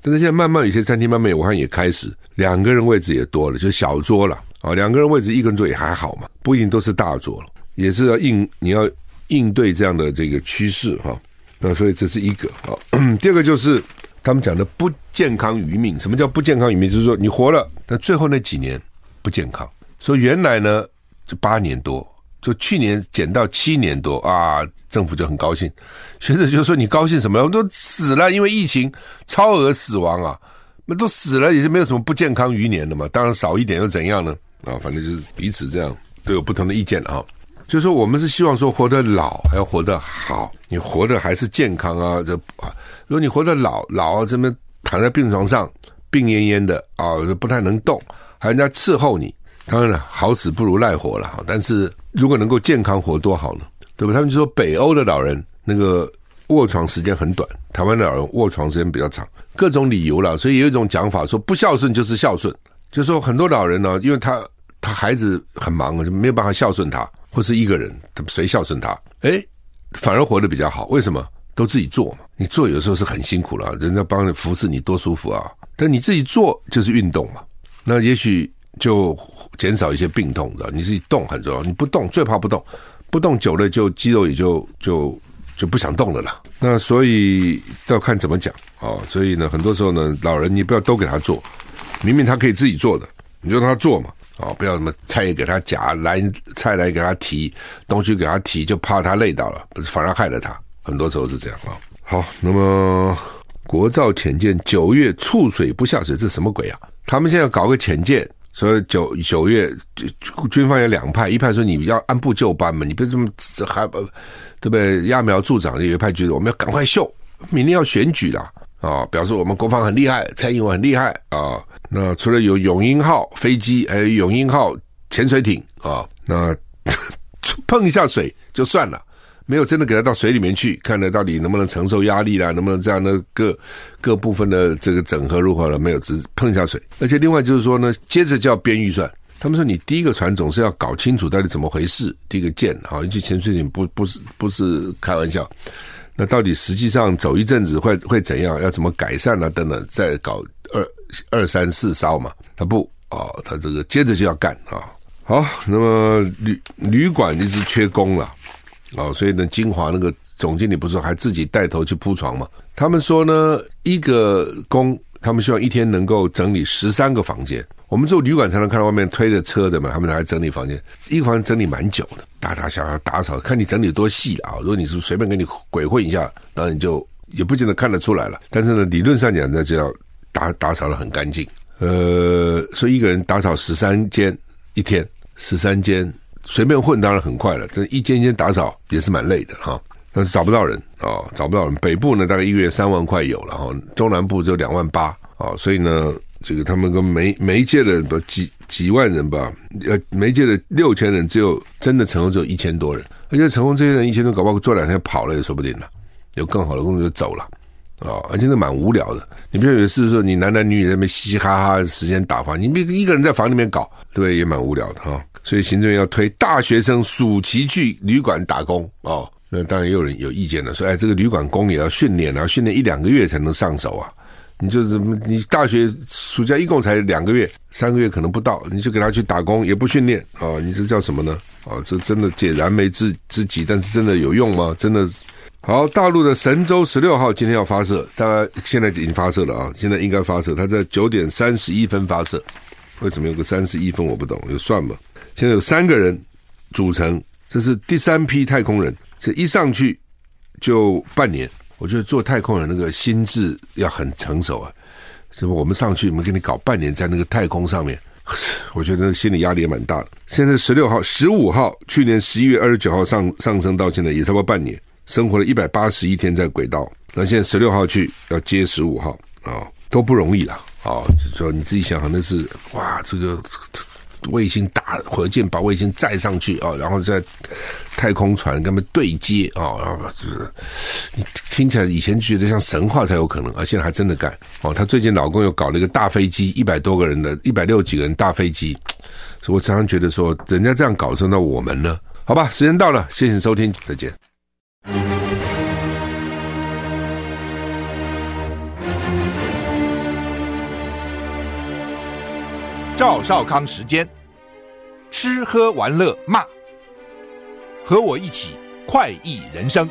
但是现在慢慢有些餐厅慢慢我看也开始两个人位置也多了，就小桌了啊，两个人位置一个人坐也还好嘛，不一定都是大桌了，也是要应你要应对这样的这个趋势哈。那所以这是一个啊，第二个就是。他们讲的不健康余命，什么叫不健康余命？就是说你活了，但最后那几年不健康。说原来呢，就八年多，就去年减到七年多啊，政府就很高兴。学者就说你高兴什么？我都死了，因为疫情超额死亡啊，那都死了也是没有什么不健康余年的嘛。当然少一点又怎样呢？啊，反正就是彼此这样都有不同的意见啊。就是说我们是希望说活得老还要活得好，你活得还是健康啊，这啊。如果你活得老老这么躺在病床上病恹恹的啊，不太能动，还人家伺候你，当然了，好死不如赖活了。但是如果能够健康活多好呢？对吧？他们就说北欧的老人那个卧床时间很短，台湾的老人卧床时间比较长，各种理由了。所以有一种讲法说，不孝顺就是孝顺，就是说很多老人呢，因为他他孩子很忙，就没有办法孝顺他，或是一个人，谁孝顺他？诶，反而活得比较好。为什么？都自己做嘛。你做有时候是很辛苦了，人家帮你服侍你多舒服啊。但你自己做就是运动嘛，那也许就减少一些病痛，知道？你自己动很重要，你不动最怕不动，不动久了就肌肉也就就就不想动了啦。那所以要看怎么讲啊。所以呢，很多时候呢，老人你不要都给他做，明明他可以自己做的，你就让他做嘛。啊，不要什么菜也给他夹，来菜来给他提，东西给他提，就怕他累到了，不是反而害了他。很多时候是这样啊。好，那么国造潜舰九月触水不下水，这什么鬼啊？他们现在搞个潜舰，所以九九月军方有两派，一派说你要按部就班嘛，你别这么还不对不对？揠苗助长，有一派觉得我们要赶快秀，明年要选举了啊，表示我们国防很厉害，蔡英文很厉害啊。那除了有永鹰号飞机，还有永鹰号潜水艇啊，那 [laughs] 碰一下水就算了。没有真的给他到水里面去，看他到底能不能承受压力啦，能不能这样的各各部分的这个整合如何了？没有，只碰一下水。而且另外就是说呢，接着就要编预算。他们说你第一个船总是要搞清楚到底怎么回事，第一个舰啊，尤其潜水艇不不是不是开玩笑。那到底实际上走一阵子会会怎样？要怎么改善啊？等等，再搞二二三四烧嘛？他不啊，他这个接着就要干啊。好，那么旅旅馆一直缺工了。哦，所以呢，金华那个总经理不是还自己带头去铺床吗？他们说呢，一个工，他们希望一天能够整理十三个房间。我们做旅馆才能看到外面推着车的嘛，他们来整理房间，一个房间整理蛮久的，大大小小打扫，看你整理多细啊。如果你是随便给你鬼混一下，当然你就也不见得看得出来了。但是呢，理论上讲，那就要打打扫得很干净。呃，所以一个人打扫十三间一天，十三间。随便混当然很快了，这一间一间打扫也是蛮累的哈。但是找不到人啊，找不到人。北部呢，大概一月三万块有了哈，中南部只有两万八啊。所以呢，这个他们跟媒媒介的不几几万人吧，呃，媒介的六千人，只有真的成功只有一千多人。而且成功这些人一千多，搞不好做两天跑了也说不定了，有更好的工作就走了啊。而且那蛮无聊的。你不要以为是说你男男女女在那边嘻嘻哈哈时间打发，你一个人在房里面搞，对？也蛮无聊的哈。所以行政院要推大学生暑期去旅馆打工哦，那当然也有人有意见了，说哎，这个旅馆工也要训练然后，训练一两个月才能上手啊。你就是你大学暑假一共才两个月，三个月可能不到，你就给他去打工也不训练啊，你这叫什么呢？啊，这真的解燃眉之之急，但是真的有用吗？真的好，大陆的神舟十六号今天要发射，大概现在已经发射了啊，现在应该发射，它在九点三十一分发射，为什么有个三十一分？我不懂，有算吗？现在有三个人组成，这是第三批太空人。这一上去就半年，我觉得做太空人那个心智要很成熟啊。是不？我们上去，我们给你搞半年在那个太空上面，[laughs] 我觉得那个心理压力也蛮大的。现在十六号、十五号，去年十一月二十九号上上升到现在也差不多半年，生活了一百八十一天在轨道。那现在十六号去要接十五号啊，都不容易了啊。就说你自己想想，那是哇，这个。卫星打火箭把卫星载上去啊，然后在太空船跟他们对接啊，然后就是你听起来以前觉得像神话才有可能，而现在还真的干哦。她最近老公又搞了一个大飞机，一百多个人的一百六几个人大飞机，所以我常常觉得说，人家这样搞，那我们呢？好吧，时间到了，谢谢收听，再见。赵少康时间，吃喝玩乐骂，和我一起快意人生。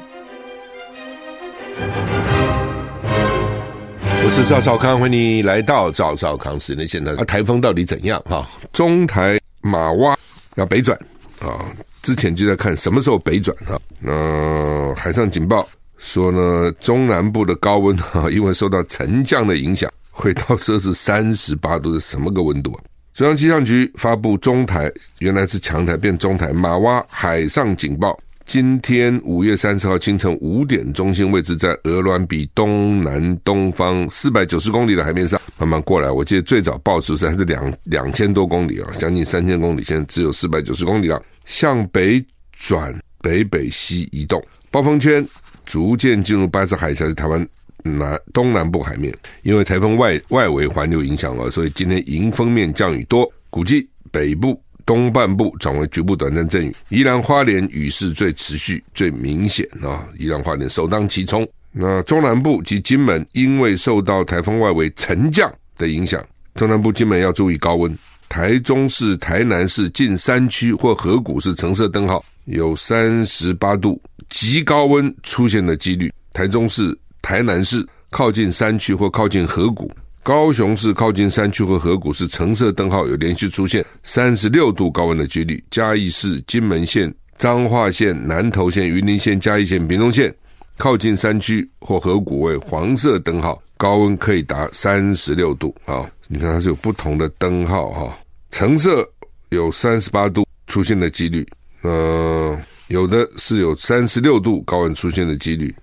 我是赵少康，欢迎你来到赵少康时间。现在啊，台风到底怎样？哈，中台马哇要北转啊，之前就在看什么时候北转哈。那海上警报说呢，中南部的高温哈，因为受到沉降的影响，会到摄氏三十八度，是什么个温度啊？中央气象局发布中台，原来是强台变中台马蛙海上警报，今天五月三十号清晨五点，中心位置在鹅銮比东南东方四百九十公里的海面上，慢慢过来。我记得最早报时是还是两两千多公里啊，将近三千公里，现在只有四百九十公里了。向北转北北西移动，暴风圈逐渐进入巴士海峡，是台湾南东南部海面。因为台风外外围环流影响了，所以今天迎风面降雨多，估计北部。东半部转为局部短暂阵雨，宜兰花莲雨势最持续、最明显啊！宜兰花莲首当其冲。那中南部及金门因为受到台风外围沉降的影响，中南部金门要注意高温。台中市、台南市近山区或河谷是橙色灯号，有三十八度极高温出现的几率。台中市、台南市靠近山区或靠近河谷。高雄市靠近山区或河谷是橙色灯号，有连续出现三十六度高温的几率。嘉义市、金门县、彰化县、南投县、云林县、嘉义县、屏东县靠近山区或河谷为黄色灯号，高温可以达三十六度啊！你看它是有不同的灯号哈，橙色有三十八度出现的几率，呃，有的是有三十六度高温出现的几率，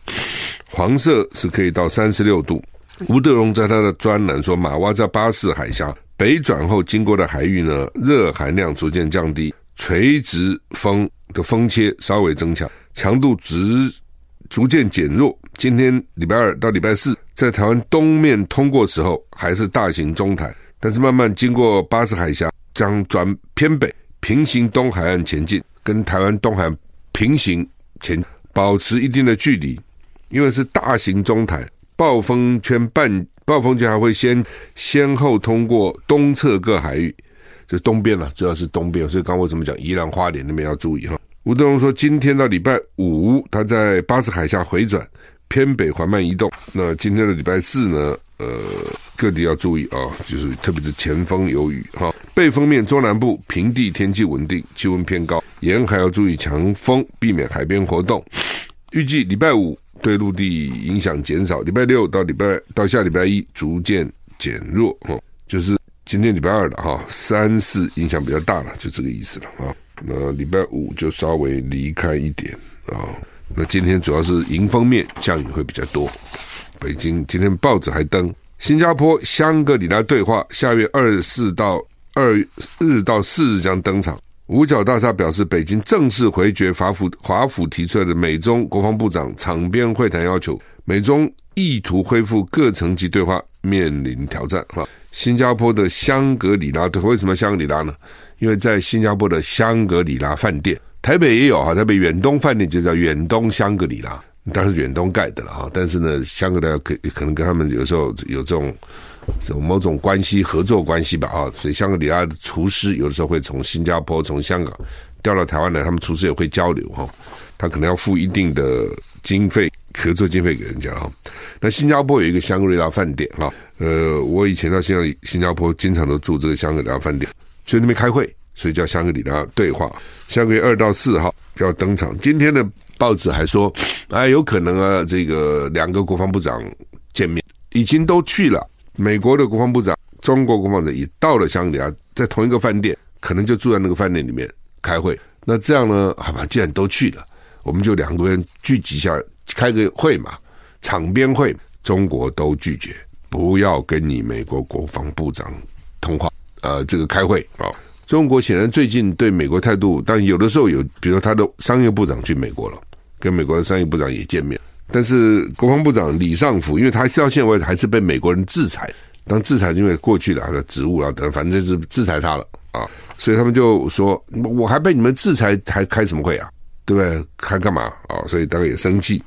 黄色是可以到三十六度。吴德荣在他的专栏说，马洼在巴士海峡北转后经过的海域呢，热含量逐渐降低，垂直风的风切稍微增强，强度值逐渐减弱。今天礼拜二到礼拜四，在台湾东面通过时候还是大型中台，但是慢慢经过巴士海峡，将转偏北，平行东海岸前进，跟台湾东海岸平行前，保持一定的距离，因为是大型中台。暴风圈半暴风圈还会先先后通过东侧各海域，就东边了，主要是东边。所以刚刚为什么讲宜兰花莲那边要注意哈？吴德荣说，今天到礼拜五，他在巴士海峡回转偏北缓慢移动。那今天的礼拜四呢？呃，各地要注意啊，就是特别是前锋有雨哈。背风面中南部平地天气稳定，气温偏高，沿海要注意强风，避免海边活动。预计礼拜五。对陆地影响减少，礼拜六到礼拜到下礼拜一逐渐减弱，哦，就是今天礼拜二了哈，三四影响比较大了，就这个意思了啊。那礼拜五就稍微离开一点啊。那今天主要是迎风面降雨会比较多。北京今天报纸还登新加坡香格里拉对话，下月二四到二日到四日将登场。五角大厦表示，北京正式回绝华府华府提出来的美中国防部长场边会谈要求，美中意图恢复各层级对话面临挑战。哈，新加坡的香格里拉对话，为什么香格里拉呢？因为在新加坡的香格里拉饭店，台北也有哈，台北远东饭店就叫远东香格里拉，当然是远东盖的了哈。但是呢，香格里拉可可能跟他们有时候有这种。有某种关系，合作关系吧，啊，所以香格里拉的厨师有的时候会从新加坡、从香港调到台湾来，他们厨师也会交流哈，他可能要付一定的经费，合作经费给人家哈。那新加坡有一个香格里拉饭店哈，呃，我以前到新加新加坡经常都住这个香格里拉饭店，去那边开会，所以叫香格里拉对话。下个月二到四号要登场，今天的报纸还说，哎，有可能啊，这个两个国防部长见面，已经都去了。美国的国防部长、中国国防部长也到了香格里拉，在同一个饭店，可能就住在那个饭店里面开会。那这样呢？好吧，既然都去了，我们就两个人聚集一下，开个会嘛，场边会。中国都拒绝，不要跟你美国国防部长通话，呃，这个开会啊。中国显然最近对美国态度，但有的时候有，比如说他的商业部长去美国了，跟美国的商业部长也见面。但是国防部长李尚福，因为他到现在为止还是被美国人制裁，当制裁因为过去的他的职务啊等，反正是制裁他了啊，所以他们就说，我还被你们制裁，还开什么会啊？对不对？还干嘛啊？所以大概也生气。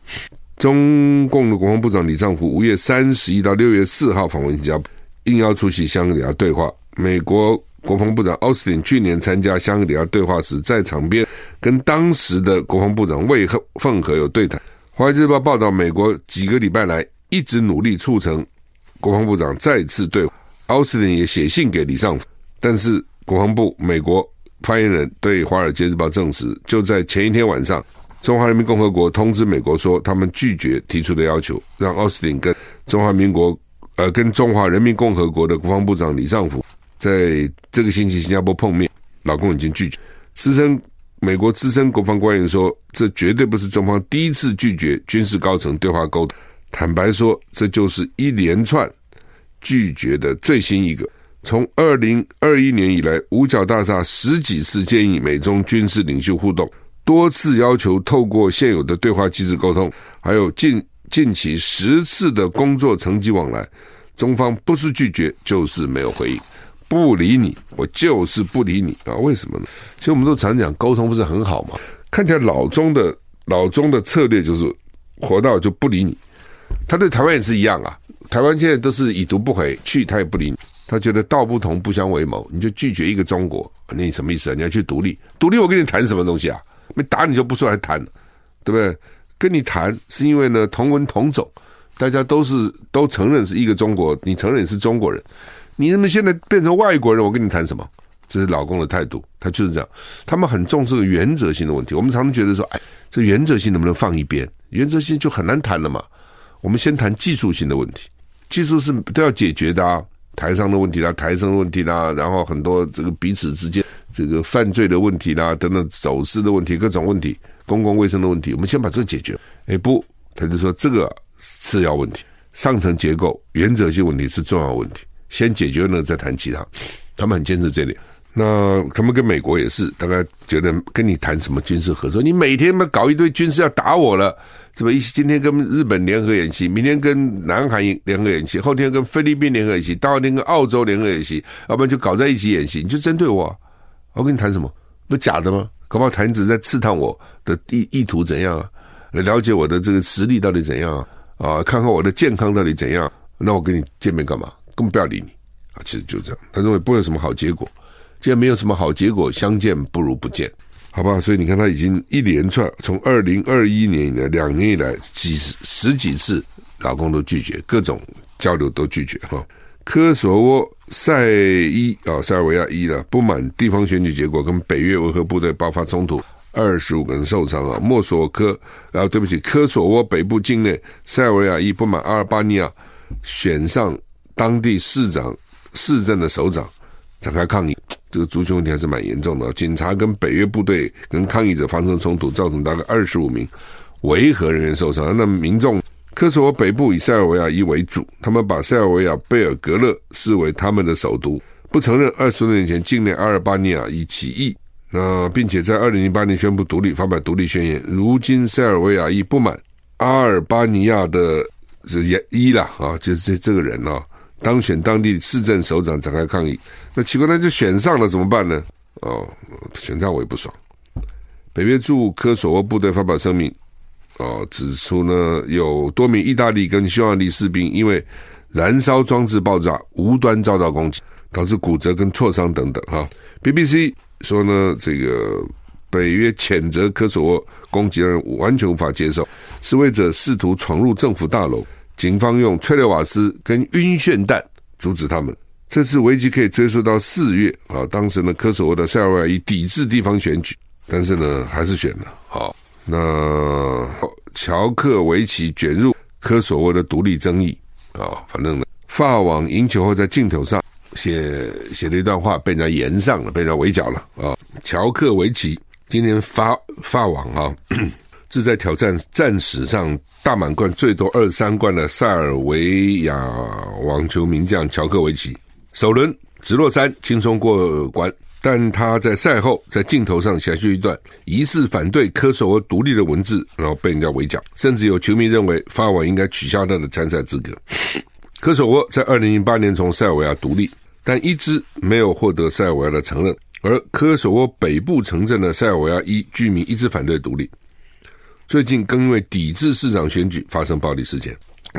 中共的国防部长李尚福五月三十一到六月四号访问新加坡，应邀出席香格里拉对话。美国国防部长奥斯汀去年参加香格里拉对话时，在场边跟当时的国防部长魏凤和有对谈。《华尔街日报》报道，美国几个礼拜来一直努力促成国防部长再次对。奥斯汀也写信给李尚福，但是国防部美国发言人对《华尔街日报》证实，就在前一天晚上，中华人民共和国通知美国说，他们拒绝提出的要求，让奥斯汀跟中华民国呃跟中华人民共和国的国防部长李尚福在这个星期新加坡碰面。老公已经拒绝。资深美国资深国防官员说，这绝对不是中方第一次拒绝军事高层对话沟通。坦白说，这就是一连串拒绝的最新一个。从二零二一年以来，五角大厦十几次建议美中军事领袖互动，多次要求透过现有的对话机制沟通，还有近近期十次的工作层级往来，中方不是拒绝就是没有回应，不理你，我就是不理你啊！为什么呢？其实我们都常讲沟通不是很好吗？看起来老中的老中的策略就是活到就不理你，他对台湾也是一样啊。台湾现在都是已读不回，去他也不理你。他觉得道不同不相为谋，你就拒绝一个中国，那你什么意思啊？你要去独立，独立我跟你谈什么东西啊？没打你就不出来谈，对不对？跟你谈是因为呢同文同种，大家都是都承认是一个中国，你承认你是中国人，你怎么现在变成外国人？我跟你谈什么？这是老公的态度，他就是这样，他们很重视原则性的问题。我们常常觉得说，哎，这原则性能不能放一边？原则性就很难谈了嘛。我们先谈技术性的问题，技术是都要解决的啊。台商的问题啦，台上的问题啦，然后很多这个彼此之间这个犯罪的问题啦，等等走私的问题，各种问题，公共卫生的问题，我们先把这个解决。哎，不，他就说这个次要问题，上层结构原则性问题是重要问题，先解决了再谈其他。他们很坚持这点。那他们跟美国也是，大概觉得跟你谈什么军事合作？你每天嘛搞一堆军事要打我了。怎么？一今天跟日本联合演习，明天跟南韩联合演习，后天跟菲律宾联合演习，大后天跟澳洲联合演习，要不然就搞在一起演习，你就针对我，我跟你谈什么？不假的吗？搞不好谈只在刺探我的意意图怎样啊？来了解我的这个实力到底怎样啊？啊，看看我的健康到底怎样？那我跟你见面干嘛？根本不要理你啊！其实就这样，他认为不会有什么好结果。既然没有什么好结果，相见不如不见。好吧，所以你看，他已经一连串从二零二一年以来两年以来几十十几次，老公都拒绝各种交流都拒绝哈。科索沃塞伊啊，塞尔维亚一了，不满地方选举结果，跟北约维和部队爆发冲突，二十五个人受伤啊。莫索科，然后对不起，科索沃北部境内塞尔维亚一不满阿尔巴尼亚选上当地市长市政的首长，展开抗议。这个族群问题还是蛮严重的。警察跟北约部队跟抗议者发生冲突，造成大概二十五名维和人员受伤。那民众，科索沃北部以塞尔维亚一为主，他们把塞尔维亚贝尔格勒视为他们的首都，不承认二十多年前境内阿尔巴尼亚一起义。那并且在二零零八年宣布独立，发表独立宣言。如今塞尔维亚一不满阿尔巴尼亚的这一了啊，就是这这个人啊。当选当地市政首长展开抗议，那奇怪，那就选上了怎么办呢？哦，选上我也不爽。北约驻科索沃部队发表声明，哦，指出呢有多名意大利跟匈牙利士兵因为燃烧装置爆炸，无端遭到攻击，导致骨折跟挫伤等等。哈，BBC 说呢，这个北约谴责科索沃攻击让人完全无法接受，示威者试图闯入政府大楼。警方用催泪瓦斯跟晕眩弹阻止他们。这次危机可以追溯到四月啊，当时呢，科索沃的塞尔维亚以抵制地方选举，但是呢，还是选了。好，那乔克维奇卷入科索沃的独立争议啊，反正呢，法网赢球后在镜头上写写了一段话，被人家炎上了，被人家围剿了啊。乔克维奇今天发发网啊。志在挑战战史上大满贯最多二三冠的塞尔维亚网球名将乔克维奇，首轮直落三轻松过关，但他在赛后在镜头上写下一段疑似反对科索沃独立的文字，然后被人家围剿，甚至有球迷认为法网应该取消他的参赛资格。科索沃在二零零八年从塞尔维亚独立，但一直没有获得塞尔维亚的承认，而科索沃北部城镇的塞尔维亚一居民一直反对独立。最近更因为抵制市长选举发生暴力事件。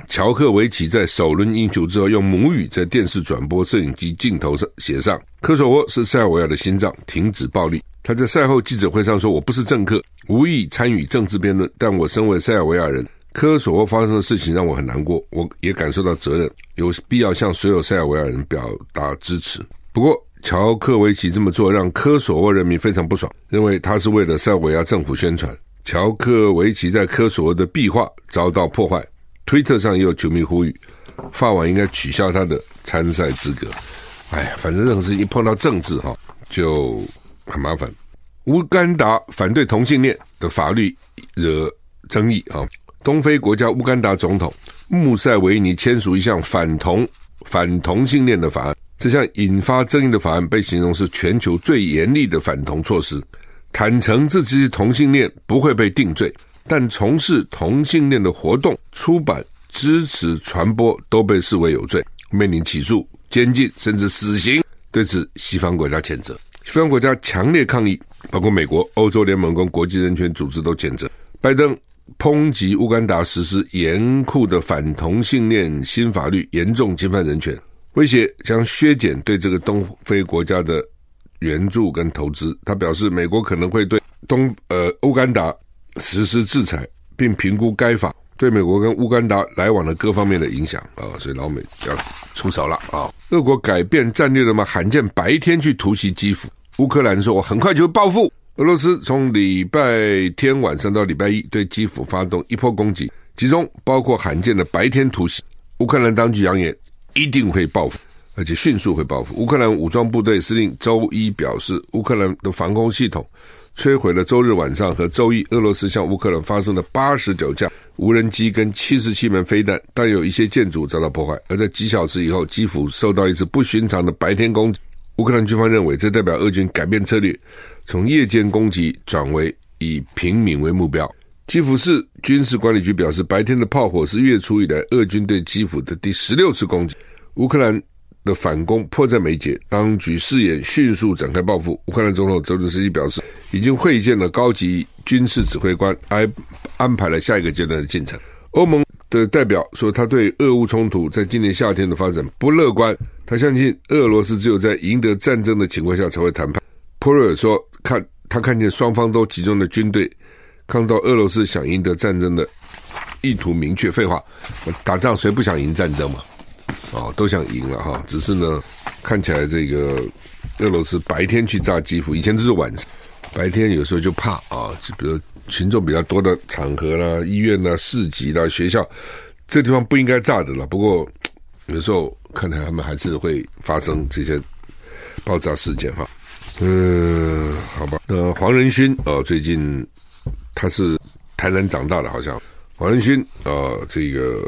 乔克维奇在首轮赢球之后，用母语在电视转播摄影机镜头上写上：“科索沃是塞尔维亚的心脏，停止暴力。”他在赛后记者会上说：“我不是政客，无意参与政治辩论，但我身为塞尔维亚人，科索沃发生的事情让我很难过，我也感受到责任，有必要向所有塞尔维亚人表达支持。”不过，乔克维奇这么做让科索沃人民非常不爽，认为他是为了塞尔维亚政府宣传。乔克维奇在科索沃的壁画遭到破坏，推特上也有球迷呼吁，法网应该取消他的参赛资格。哎呀，反正任何事情一碰到政治哈，就很麻烦。乌干达反对同性恋的法律惹争议啊。东非国家乌干达总统穆塞维尼签署一项反同反同性恋的法案，这项引发争议的法案被形容是全球最严厉的反同措施。坦承自己同性恋不会被定罪，但从事同性恋的活动、出版、支持、传播都被视为有罪，面临起诉、监禁甚至死刑。对此，西方国家谴责，西方国家强烈抗议，包括美国、欧洲联盟跟国际人权组织都谴责。拜登。抨击乌干达实施严酷的反同性恋新法律，严重侵犯人权，威胁将削减对这个东非国家的援助跟投资。他表示，美国可能会对东呃乌干达实施制裁，并评估该法对美国跟乌干达来往的各方面的影响啊。所以老美要出手了啊！俄国改变战略了吗？罕见白天去突袭基辅，乌克兰说：“我很快就会报复。”俄罗斯从礼拜天晚上到礼拜一对基辅发动一波攻击，其中包括罕见的白天突袭。乌克兰当局扬言一定会报复，而且迅速会报复。乌克兰武装部队司令周一表示，乌克兰的防空系统摧毁了周日晚上和周一俄罗斯向乌克兰发射的八十九架无人机跟七十七门飞弹，但有一些建筑遭到破坏。而在几小时以后，基辅受到一次不寻常的白天攻击。乌克兰军方认为，这代表俄军改变策略。从夜间攻击转为以平民为目标。基辅市军事管理局表示，白天的炮火是月初以来俄军对基辅的第十六次攻击。乌克兰的反攻迫在眉睫，当局誓言迅速展开报复。乌克兰总统泽连斯基表示，已经会见了高级军事指挥官，安安排了下一个阶段的进程。欧盟的代表说，他对俄乌冲突在今年夏天的发展不乐观。他相信俄罗斯只有在赢得战争的情况下才会谈判。普尔说。看他看见双方都集中的军队，看到俄罗斯想赢得战争的意图明确。废话，打仗谁不想赢战争嘛？哦，都想赢了哈。只是呢，看起来这个俄罗斯白天去炸基辅，以前都是晚上，白天有时候就怕啊，就比如群众比较多的场合啦、医院啦、市集啦、学校，这地方不应该炸的了。不过有时候看来他们还是会发生这些爆炸事件哈。嗯，好吧。那黄仁勋呃，最近他是台南长大的，好像黄仁勋呃，这个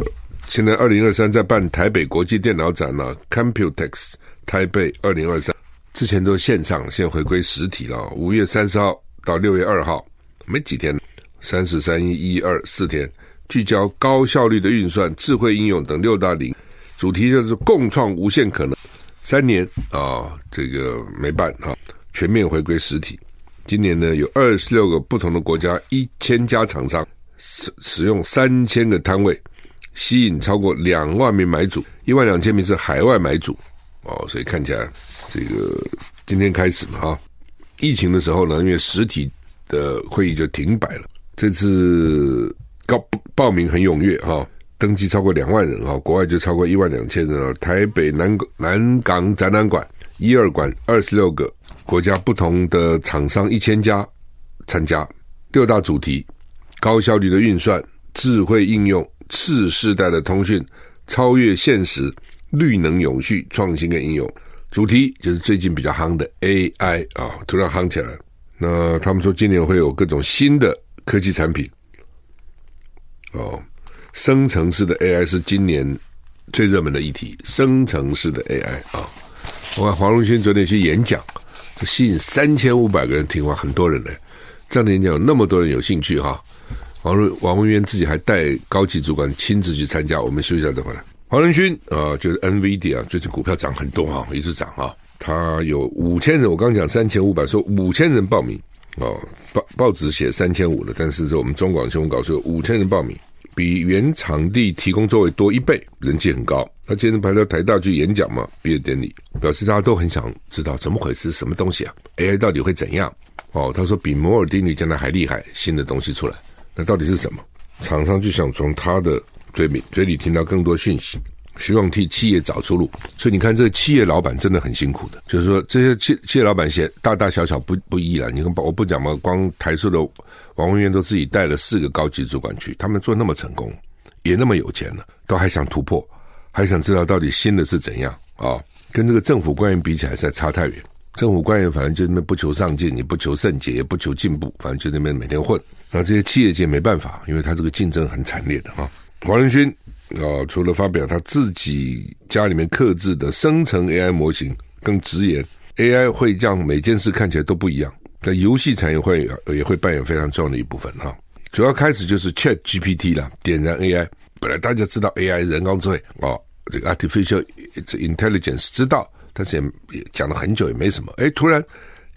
现在二零二三在办台北国际电脑展呢，Computex 台北二零二三，之前都是线上，现在回归实体了。五月三十号到六月二号，没几天，三十三一一二四天，聚焦高效率的运算、智慧应用等六大领，主题就是共创无限可能。三年啊，这个没办哈。全面回归实体，今年呢有二十六个不同的国家，一千家厂商使使用三千个摊位，吸引超过两万名买主，一万两千名是海外买主。哦，所以看起来这个今天开始嘛哈，疫情的时候呢，因为实体的会议就停摆了，这次高报名很踊跃哈，登记超过两万人哈，国外就超过一万两千人啊，台北南南港展览馆一二馆二十六个。国家不同的厂商一千家参加，六大主题：高效率的运算、智慧应用、次世代的通讯、超越现实、绿能永续、创新跟应用。主题就是最近比较夯的 AI 啊，突然夯起来。那他们说今年会有各种新的科技产品。哦，生成式的 AI 是今年最热门的议题。生成式的 AI 啊，我看黄荣勋昨天去演讲。吸引三千五百个人听话，很多人呢。这样的演讲有那么多人有兴趣哈。王瑞王文渊自己还带高级主管亲自去参加。我们休息一下再回来。黄仁勋啊，就是 NVIDIA 啊，最近股票涨很多哈，一直涨哈。他有五千人，我刚讲三千五百，说五千人报名哦。报报纸写三千五了，但是我们中广新闻稿说五千人报名。比原场地提供座位多一倍，人气很高。他今天排到台大去演讲嘛，毕业典礼，表示大家都很想知道怎么回事，什么东西啊？AI 到底会怎样？哦，他说比摩尔定律将来还厉害，新的东西出来，那到底是什么？厂商就想从他的嘴里嘴里听到更多讯息，希望替企业找出路。所以你看，这个企业老板真的很辛苦的，就是说这些企企业老板写大大小小不不易了。你看，我不讲嘛，光台塑的。王文渊都自己带了四个高级主管去，他们做那么成功，也那么有钱了，都还想突破，还想知道到底新的是怎样啊、跟这个政府官员比起来，实在差太远。政府官员反正就那边不求上进，也不求甚解，也不求进步，反正就那边每天混。那这些企业界没办法，因为他这个竞争很惨烈的啊。黄仁勋啊，除了发表他自己家里面刻制的生成 AI 模型，更直言 AI 会让每件事看起来都不一样，在游戏产业会也会扮演非常重要的一部分哈。主要开始就是 Chat GPT 了，点燃 AI。本来大家知道 AI 人工智慧哦，这个 Artificial Intelligence 知道，但是也也讲了很久也没什么。哎，突然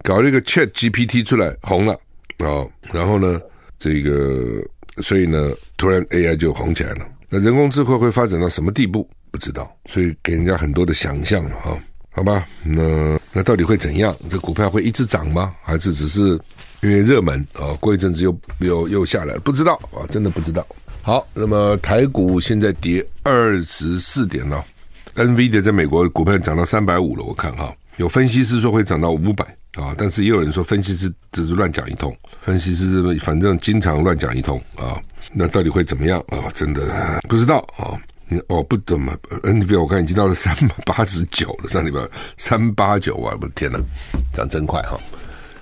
搞了一个 Chat GPT 出来红了哦，然后呢，这个所以呢，突然 AI 就红起来了。那人工智慧会发展到什么地步？不知道，所以给人家很多的想象了哈。好吧，那那到底会怎样？这股票会一直涨吗？还是只是因为热门啊？过一阵子又又又下来？不知道啊，真的不知道。好，那么台股现在跌二十四点了，NVIDIA 在美国股票涨到三百五了，我看哈，有分析师说会涨到五百啊，但是也有人说分析师只是乱讲一通，分析师反正经常乱讲一通啊，那到底会怎么样啊？真的不知道啊。哦，不怎么，NVIDIA 我看已经到了三百八十九了，上礼拜三八九啊！我的天呐，涨真快哈！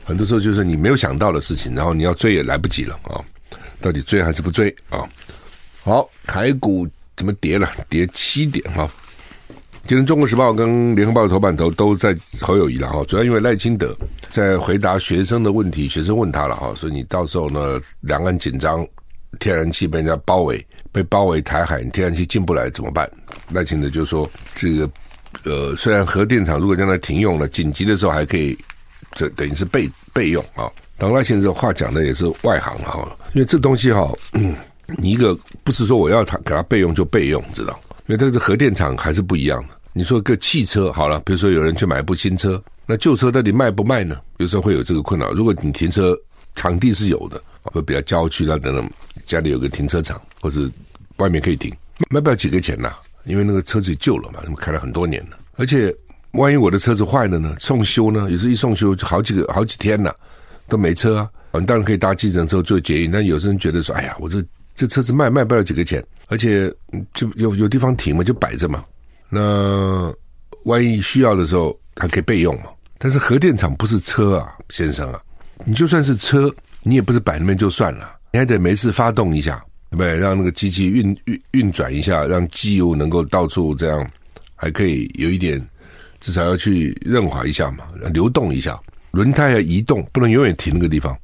很多时候就是你没有想到的事情，然后你要追也来不及了啊！到底追还是不追啊？好，台股怎么跌了？跌七点哈！今天《中国时报》跟《联合报》的头版头都在侯友谊了哈，主要因为赖清德在回答学生的问题，学生问他了哈，所以你到时候呢，两岸紧张。天然气被人家包围，被包围台海，天然气进不来怎么办？赖清德就说：“这个呃，虽然核电厂如果将来停用了，紧急的时候还可以，这等于是备备用啊。”当然赖清德话讲的也是外行了哈，因为这东西哈，你一个不是说我要他给他备用就备用，知道？因为它是核电厂还是不一样的。你说个汽车好了，比如说有人去买一部新车，那旧车到底卖不卖呢？有时候会有这个困扰。如果你停车场地是有的。会比较郊区那，等等，家里有个停车场，或者外面可以停，卖不了几个钱呐。因为那个车子旧了嘛，因为开了很多年了。而且万一我的车子坏了呢？送修呢？有时一送修就好几个好几天了，都没车啊。你当然可以搭计程车做捷运，但有些人觉得说，哎呀，我这这车子卖卖不了几个钱，而且就有有地方停嘛，就摆着嘛。那万一需要的时候还可以备用嘛。但是核电厂不是车啊，先生啊，你就算是车。你也不是摆那边就算了，你还得没事发动一下，对不对？让那个机器运运运转一下，让机油能够到处这样，还可以有一点，至少要去润滑一下嘛，流动一下。轮胎要移动，不能永远停那个地方。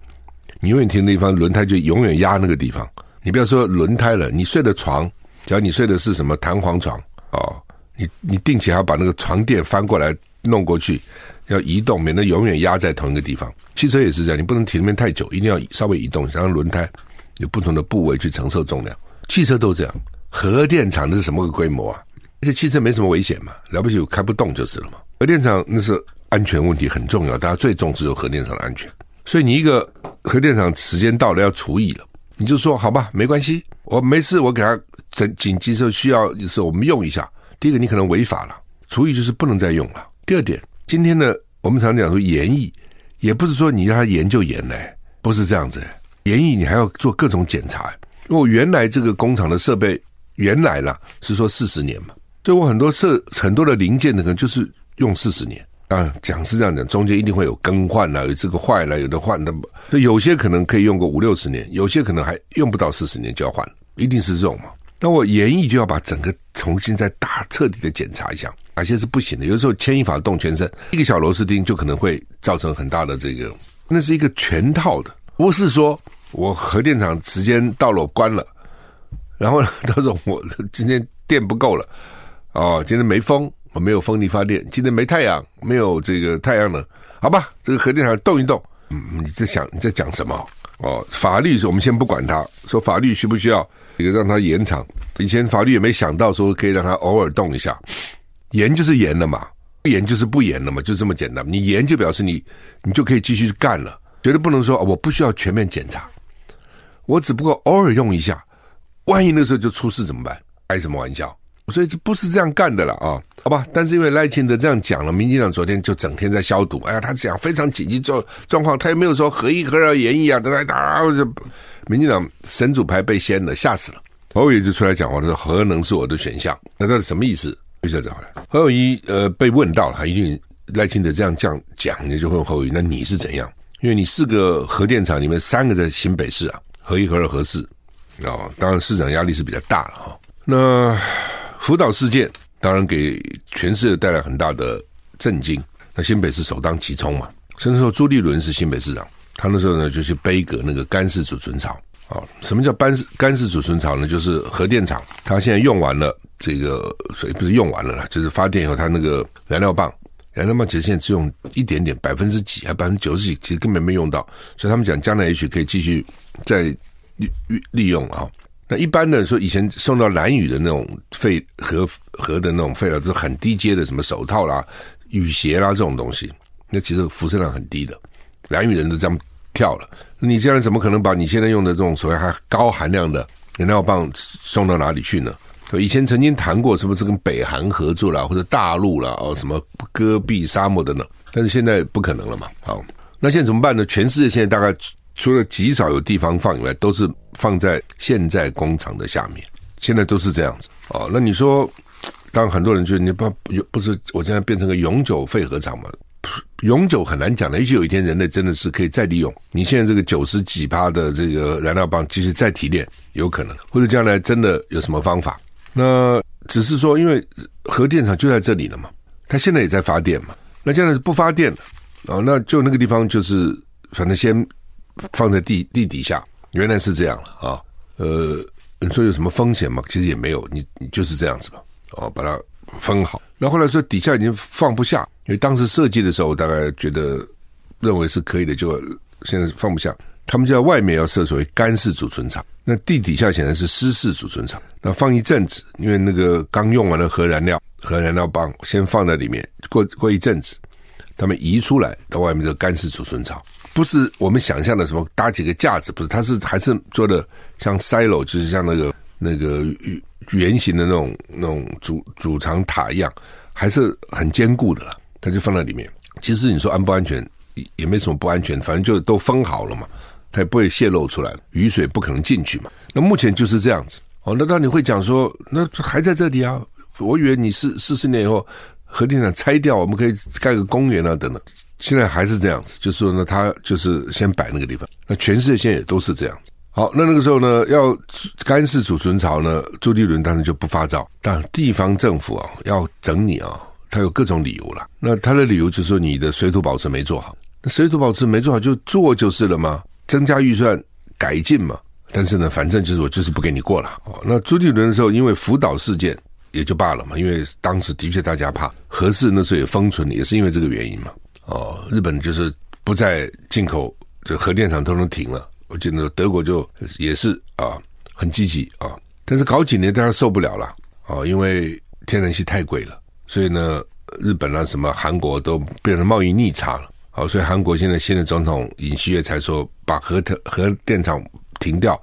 你永远停那地方，轮胎就永远压那个地方。你不要说轮胎了，你睡的床，假如你睡的是什么弹簧床哦，你你定期还要把那个床垫翻过来弄过去。要移动，免得永远压在同一个地方。汽车也是这样，你不能停那边太久，一定要稍微移动，让轮胎有不同的部位去承受重量。汽车都这样，核电厂那是什么个规模啊？而且汽车没什么危险嘛，了不起开不动就是了嘛。核电厂那是安全问题很重要，大家最重视有核电厂的安全。所以你一个核电厂时间到了要除以了，你就说好吧，没关系，我没事，我给他紧紧急时候需要的时候我们用一下。第一个你可能违法了，除役就是不能再用了。第二点。今天呢，我们常讲说研艺，也不是说你让他研就研嘞，不是这样子。研艺你还要做各种检查。因为我原来这个工厂的设备原来啦是说四十年嘛，所以我很多设很多的零件的可能就是用四十年啊。讲是这样讲，中间一定会有更换了，有这个坏了，有的换的，所以有些可能可以用个五六十年，有些可能还用不到四十年就要换，一定是这种嘛。那我研议就要把整个重新再大彻底的检查一下，哪些是不行的。有时候牵一发动全身，一个小螺丝钉就可能会造成很大的这个，那是一个全套的，不是说我核电厂时间到了我关了，然后呢，到时候我今天电不够了，哦，今天没风，我没有风力发电，今天没太阳，没有这个太阳能，好吧，这个核电厂动一动，嗯，你在想你在讲什么？哦，法律是我们先不管它，说法律需不需要？一个让它延长，以前法律也没想到说可以让它偶尔动一下，延就是延了嘛，不延就是不延了嘛，就这么简单。你延就表示你你就可以继续干了，绝对不能说我不需要全面检查，我只不过偶尔用一下，万一那时候就出事怎么办？开什么玩笑？所以这不是这样干的了啊，好吧？但是因为赖清德这样讲了，民进党昨天就整天在消毒。哎呀，他讲非常紧急状状况，他也没有说核一核二研议啊，等等打这。民进党神主牌被掀了，吓死了。侯友宜就出来讲话，他说核能是我的选项。那这是什么意思？就再找回来。侯友宜呃被问到了，他一定赖清德这样这样讲，你就问侯友宜，那你是怎样？因为你四个核电厂里面三个在新北市啊，核一、核二、核四，哦，当然市长压力是比较大了哈。那福岛事件当然给全世界带来很大的震惊。那新北市首当其冲嘛，甚至说朱立伦是新北市长，他那时候呢就去杯葛那个干式储存槽啊。什么叫干式干式储存槽呢？就是核电厂，它现在用完了这个，所以不是用完了啦，就是发电以后，它那个燃料棒，燃料棒其实现在只用一点点，百分之几还百分之九十几，其实根本没用到。所以他们讲将来也许可以继续再利利用啊。那一般的说，以前送到兰屿的那种废核核的那种废料，就是很低阶的，什么手套啦。雨鞋啦，这种东西，那其实辐射量很低的。兰屿人都这样跳了，你这样怎么可能把你现在用的这种所谓还高含量的燃料棒送到哪里去呢？以前曾经谈过，是不是跟北韩合作啦，或者大陆啦，哦，什么戈壁沙漠等等，但是现在不可能了嘛。好，那现在怎么办呢？全世界现在大概除了极少有地方放以外，都是放在现在工厂的下面，现在都是这样子。哦，那你说？当很多人觉得你不不是我现在变成个永久废核厂嘛？永久很难讲的，也许有一天人类真的是可以再利用你现在这个九十几趴的这个燃料棒继续再提炼，有可能，或者将来真的有什么方法？那只是说，因为核电厂就在这里了嘛，它现在也在发电嘛，那现在是不发电了啊？那就那个地方就是反正先放在地地底下，原来是这样了啊。呃，你说有什么风险吗？其实也没有，你你就是这样子吧。哦，把它封好。然后后来说底下已经放不下，因为当时设计的时候，大概觉得认为是可以的，就现在放不下。他们就在外面要设所谓干式储存厂，那地底下显然是湿式储存厂。那放一阵子，因为那个刚用完的核燃料、核燃料棒先放在里面，过过一阵子，他们移出来到外面这个干式储存厂，不是我们想象的什么搭几个架子，不是，它是还是做的像 silo，就是像那个那个。圆形的那种那种主主藏塔一样，还是很坚固的。它就放在里面。其实你说安不安全，也没什么不安全，反正就都封好了嘛，它也不会泄露出来，雨水不可能进去嘛。那目前就是这样子。哦，那当你会讲说，那还在这里啊？我以为你是四十年以后核电厂拆掉，我们可以盖个公园啊等等。现在还是这样子，就是说呢，它就是先摆那个地方。那全世界现在也都是这样。好，那那个时候呢，要干式储存槽呢，朱立伦当然就不发照。但地方政府啊，要整你啊，他有各种理由了。那他的理由就是说，你的水土保持没做好。那水土保持没做好，就做就是了吗？增加预算改进嘛。但是呢，反正就是我就是不给你过了。哦，那朱立伦的时候，因为福岛事件也就罢了嘛，因为当时的确大家怕核适那时候也封存，也是因为这个原因嘛。哦，日本就是不再进口，这核电厂都能停了。我记得德国就也是啊，很积极啊，但是搞几年大家受不了了啊，因为天然气太贵了，所以呢，日本啊什么韩国都变成贸易逆差了。好，所以韩国现在新的总统尹锡悦才说，把核核电厂停掉，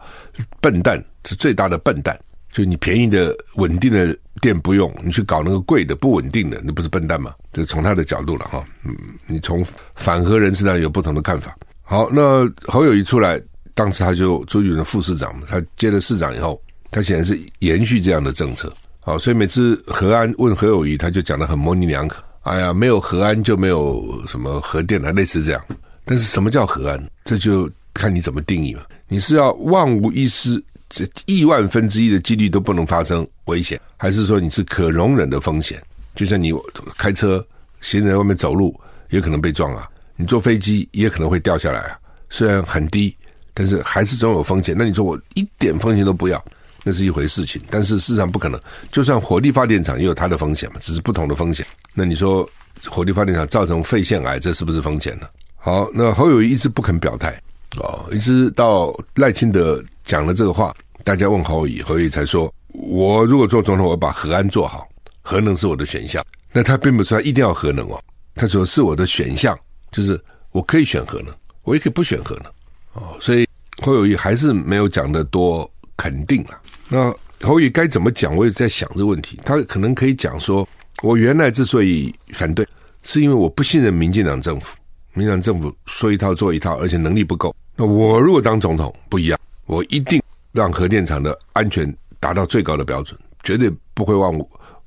笨蛋是最大的笨蛋。就你便宜的稳定的电不用，你去搞那个贵的不稳定的，那不是笨蛋吗？这从他的角度了哈。嗯，你从反核人士上有不同的看法。好，那侯友谊出来。当时他就朱立伦副市长，他接了市长以后，他显然是延续这样的政策，好，所以每次何安问侯友谊，他就讲得很模棱两可。哎呀，没有核安就没有什么核电了，类似这样。但是什么叫核安？这就看你怎么定义了。你是要万无一失，这亿万分之一的几率都不能发生危险，还是说你是可容忍的风险？就像你开车，行人在外面走路也可能被撞啊，你坐飞机也可能会掉下来啊，虽然很低。但是还是总有风险。那你说我一点风险都不要，那是一回事情。但是事实上不可能，就算火力发电厂也有它的风险嘛，只是不同的风险。那你说火力发电厂造成肺腺癌，这是不是风险呢？好，那侯友宜一直不肯表态哦，一直到赖清德讲了这个话，大家问侯乙，侯乙才说：我如果做总统，我把核安做好，核能是我的选项。那他并不是他一定要核能哦，他说是我的选项，就是我可以选核能，我也可以不选核能哦，所以。侯友谊还是没有讲的多肯定了。那侯友宜该怎么讲？我也在想这个问题。他可能可以讲说：“我原来之所以反对，是因为我不信任民进党政府。民进党政府说一套做一套，而且能力不够。那我如果当总统不一样，我一定让核电厂的安全达到最高的标准，绝对不会忘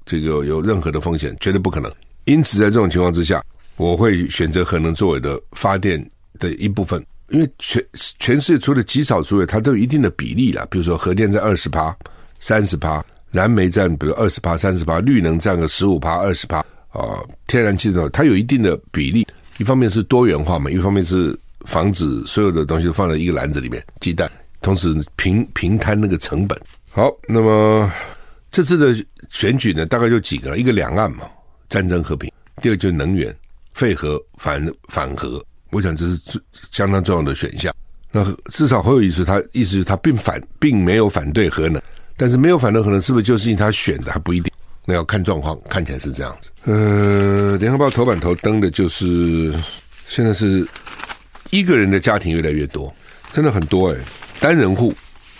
这个有任何的风险，绝对不可能。因此，在这种情况之下，我会选择核能作为的发电的一部分，因为全全世界除了极少数，它都有一定的比例啦。比如说核电在二十趴、三十趴，燃煤占比如二十趴、三十趴，绿能占个十五趴、二十趴啊，天然气呢，它有一定的比例。一方面是多元化嘛，一方面是防止所有的东西都放在一个篮子里面，鸡蛋，同时平平摊那个成本。好，那么这次的选举呢，大概就几个了，一个两岸嘛，战争和平；第二就是能源，废核反反核。我想这是最相当重要的选项。那至少侯友宜他意思是他并反并没有反对核能，但是没有反对核能是不是就是因为他选的还不一定。那要看状况，看起来是这样子。呃，联合报头版头登的就是现在是一个人的家庭越来越多，真的很多哎。单人户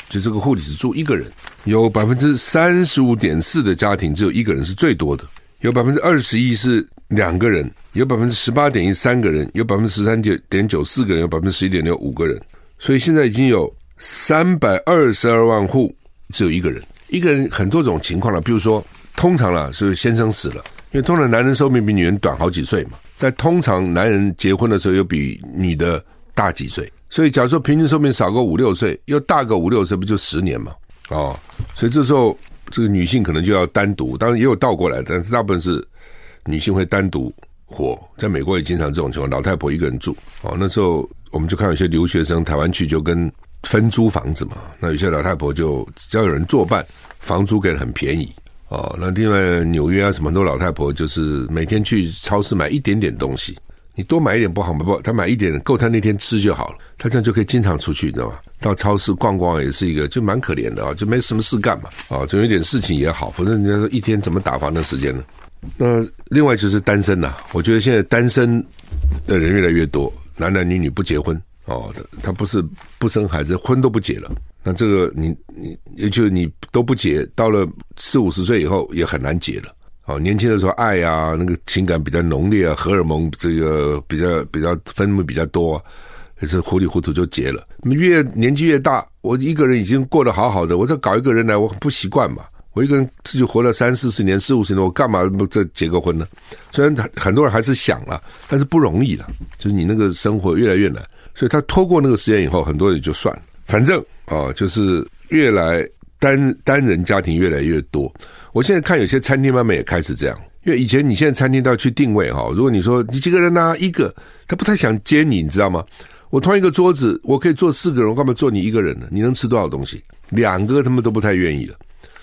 就这个户里只住一个人，有百分之三十五点四的家庭只有一个人是最多的，有百分之二十一是两个人，有百分之十八点一三个人，有百分之十三点九四个人，有百分之十一点六五个人。所以现在已经有三百二十二万户只有一个人，一个人很多种情况了，比如说。通常啦，是先生死了，因为通常男人寿命比女人短好几岁嘛。在通常男人结婚的时候又比女的大几岁，所以假如说平均寿命少个五六岁，又大个五六岁，不就十年嘛？哦，所以这时候这个女性可能就要单独，当然也有倒过来，但是大部分是女性会单独活。在美国也经常这种情况，老太婆一个人住。哦，那时候我们就看有些留学生台湾去就跟分租房子嘛，那有些老太婆就只要有人作伴，房租给的很便宜。哦，那另外纽约啊，什么很多老太婆就是每天去超市买一点点东西，你多买一点不好吗？不，他买一点够他那天吃就好了，他这样就可以经常出去，你知道吗？到超市逛逛也是一个，就蛮可怜的啊，就没什么事干嘛，啊，总有点事情也好，反正人家说一天怎么打发那时间呢？那另外就是单身呐、我觉得现在单身的人越来越多，男男女女不结婚哦，他不是不生孩子，婚都不结了。那这个你你也就你都不结，到了四五十岁以后也很难结了。哦，年轻的时候爱啊，那个情感比较浓烈啊，荷尔蒙这个比较比较分泌比较多啊，也是糊里糊涂就结了。越年纪越大，我一个人已经过得好好的，我再搞一个人来，我很不习惯嘛。我一个人自己活了三四十年、四五十年，我干嘛不再结个婚呢？虽然很很多人还是想了，但是不容易了。就是你那个生活越来越难，所以他拖过那个时间以后，很多人就算了。反正啊，就是越来单单人家庭越来越多。我现在看有些餐厅慢慢也开始这样，因为以前你现在餐厅都要去定位哈。如果你说你几个人呢？一个，他不太想接你，你知道吗？我同一个桌子，我可以坐四个人，我干嘛坐你一个人呢？你能吃多少东西？两个他们都不太愿意了。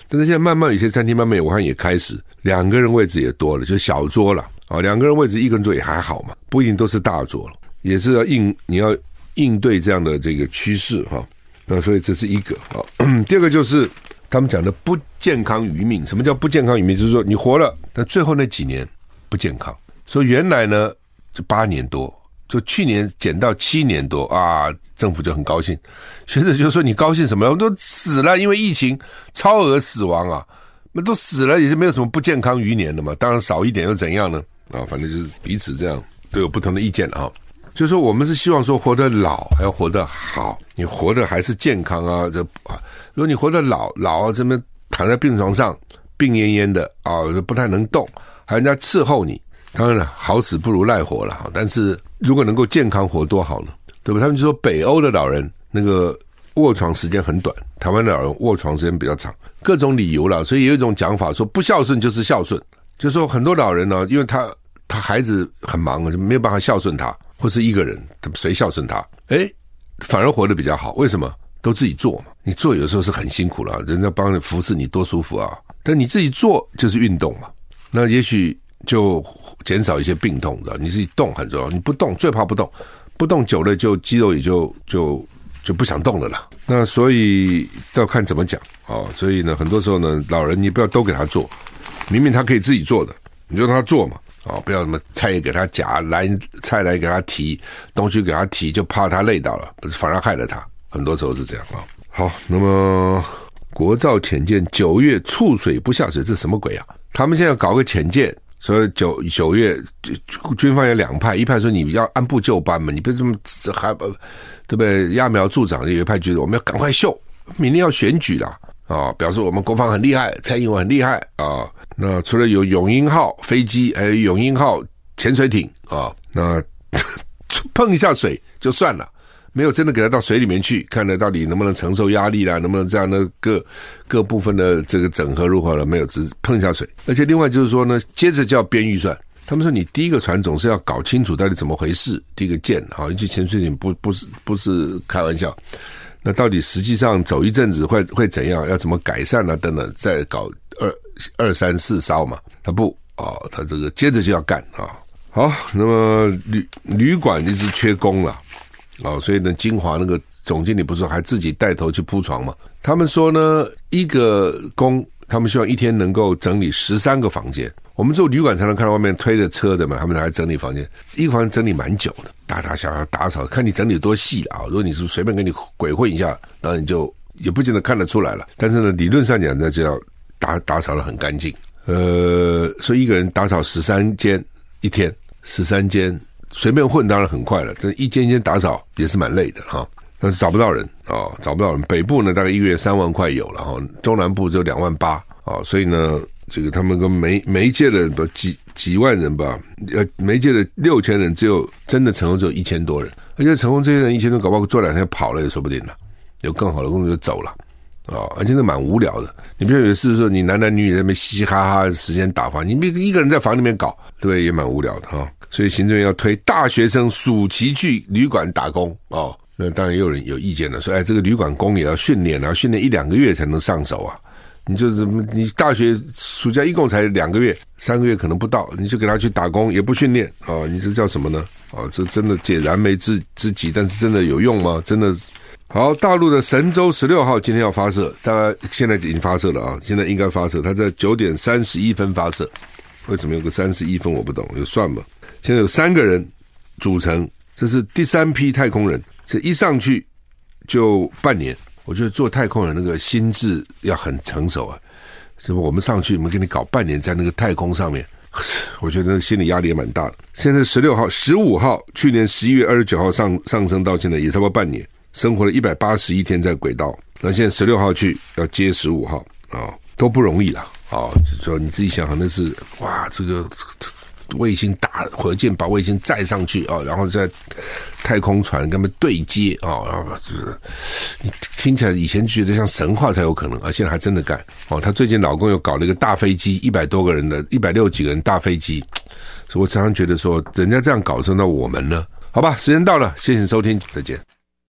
但是现在慢慢有些餐厅慢慢我看也开始两个人位置也多了，就小桌了啊。两个人位置一个人坐也还好嘛，不一定都是大桌了，也是要应你要应对这样的这个趋势哈。那所以这是一个啊，第二个就是他们讲的不健康余命。什么叫不健康余命？就是说你活了，但最后那几年不健康。说原来呢，就八年多，就去年减到七年多啊，政府就很高兴。学者就说你高兴什么？我都死了，因为疫情超额死亡啊，那都死了也是没有什么不健康余年的嘛。当然少一点又怎样呢？啊，反正就是彼此这样都有不同的意见啊。就是说，我们是希望说活得老还要活得好，你活得还是健康啊？这啊，如果你活得老老这么躺在病床上，病恹恹的啊，不太能动，还人家伺候你，当然了，好死不如赖活了。但是如果能够健康活多好呢？对吧？他们就说北欧的老人那个卧床时间很短，台湾的老人卧床时间比较长，各种理由了。所以有一种讲法说，不孝顺就是孝顺，就是说很多老人呢，因为他他孩子很忙，就没有办法孝顺他。或是一个人，他谁孝顺他？诶，反而活得比较好。为什么？都自己做嘛。你做有时候是很辛苦了，人家帮你服侍你多舒服啊。但你自己做就是运动嘛，那也许就减少一些病痛，知道？你自己动很重要。你不动，最怕不动，不动久了就肌肉也就就就不想动了啦。那所以要看怎么讲啊。所以呢，很多时候呢，老人你不要都给他做，明明他可以自己做的，你就让他做嘛。哦，不要什么菜也给他夹，来菜来给他提，东西给他提，就怕他累到了，不是反而害了他。很多时候是这样啊。好，那么国造潜舰九月触水不下水，这什么鬼啊？他们现在搞个潜舰，所以九九月军方有两派，一派说你要按部就班嘛，你别这么还不对不对？揠苗助长，有一派觉得我们要赶快秀，明年要选举了啊，表示我们国防很厉害，蔡英文很厉害啊。那除了有永鹰号飞机，还有永鹰号潜水艇啊，那 [laughs] 碰一下水就算了，没有真的给他到水里面去，看他到底能不能承受压力啦，能不能这样的各各部分的这个整合如何了？没有，只碰一下水。而且另外就是说呢，接着就要编预算。他们说你第一个船总是要搞清楚到底怎么回事，第一个舰啊，尤其潜水艇不不是不是开玩笑。那到底实际上走一阵子会会怎样？要怎么改善呢、啊？等等，再搞二二三四烧嘛？他不啊，他这个接着就要干啊。好，那么旅旅馆一直缺工了啊，所以呢，金华那个总经理不是还自己带头去铺床嘛？他们说呢，一个工，他们希望一天能够整理十三个房间。我们做旅馆才能看到外面推着车的嘛，他们来整理房间，一个房间整理蛮久的，大大小小打扫，看你整理多细啊。如果你是随便给你鬼混一下，当然你就也不见得看得出来了。但是呢，理论上讲，那就要打打扫得很干净。呃，所以一个人打扫十三间一天，十三间随便混当然很快了，这一间一间打扫也是蛮累的哈。但是找不到人啊，找不到人。北部呢，大概一月三万块有了哈，中南部只有两万八啊，所以呢。这个他们跟媒媒介的几几万人吧，呃，媒介的六千人，只有真的成功只有一千多人，而且成功这些人一千多，搞不好做两天跑了也说不定了，有更好的工作就走了啊、而且那蛮无聊的。你不要以为是说你男男女女在那边嘻嘻哈哈时间打发，你一个人在房里面搞，对不对？也蛮无聊的哈、所以行政要推大学生暑期去旅馆打工哦，那当然也有人有意见了，说哎，这个旅馆工也要训练，然后训练一两个月才能上手啊。你就是你大学暑假一共才两个月，三个月可能不到，你就给他去打工，也不训练啊？你这叫什么呢？啊，这真的解燃眉之之急，但是真的有用吗？真的好，大陆的神舟十六号今天要发射，大概现在已经发射了啊，现在应该发射，它在九点三十一分发射。为什么有个三十一分？我不懂，有算吗？现在有三个人组成，这是第三批太空人，这一上去就半年。我觉得做太空人那个心智要很成熟啊，是不？我们上去，我们给你搞半年在那个太空上面，[laughs] 我觉得那个心理压力也蛮大的。现在十六号、十五号，去年十一月二十九号上上升到现在也差不多半年，生活了一百八十一天在轨道。那现在十六号去要接十五号啊，都不容易了啊！就说你自己想想，那是哇，这个。卫星打火箭把卫星载上去啊，然后在太空船跟他们对接啊，然后就是你听起来以前觉得像神话才有可能，啊，现在还真的干哦。她最近老公又搞了一个大飞机，一百多个人的一百六几个人大飞机，所以我常常觉得说，人家这样搞，那我们呢？好吧，时间到了，谢谢收听，再见。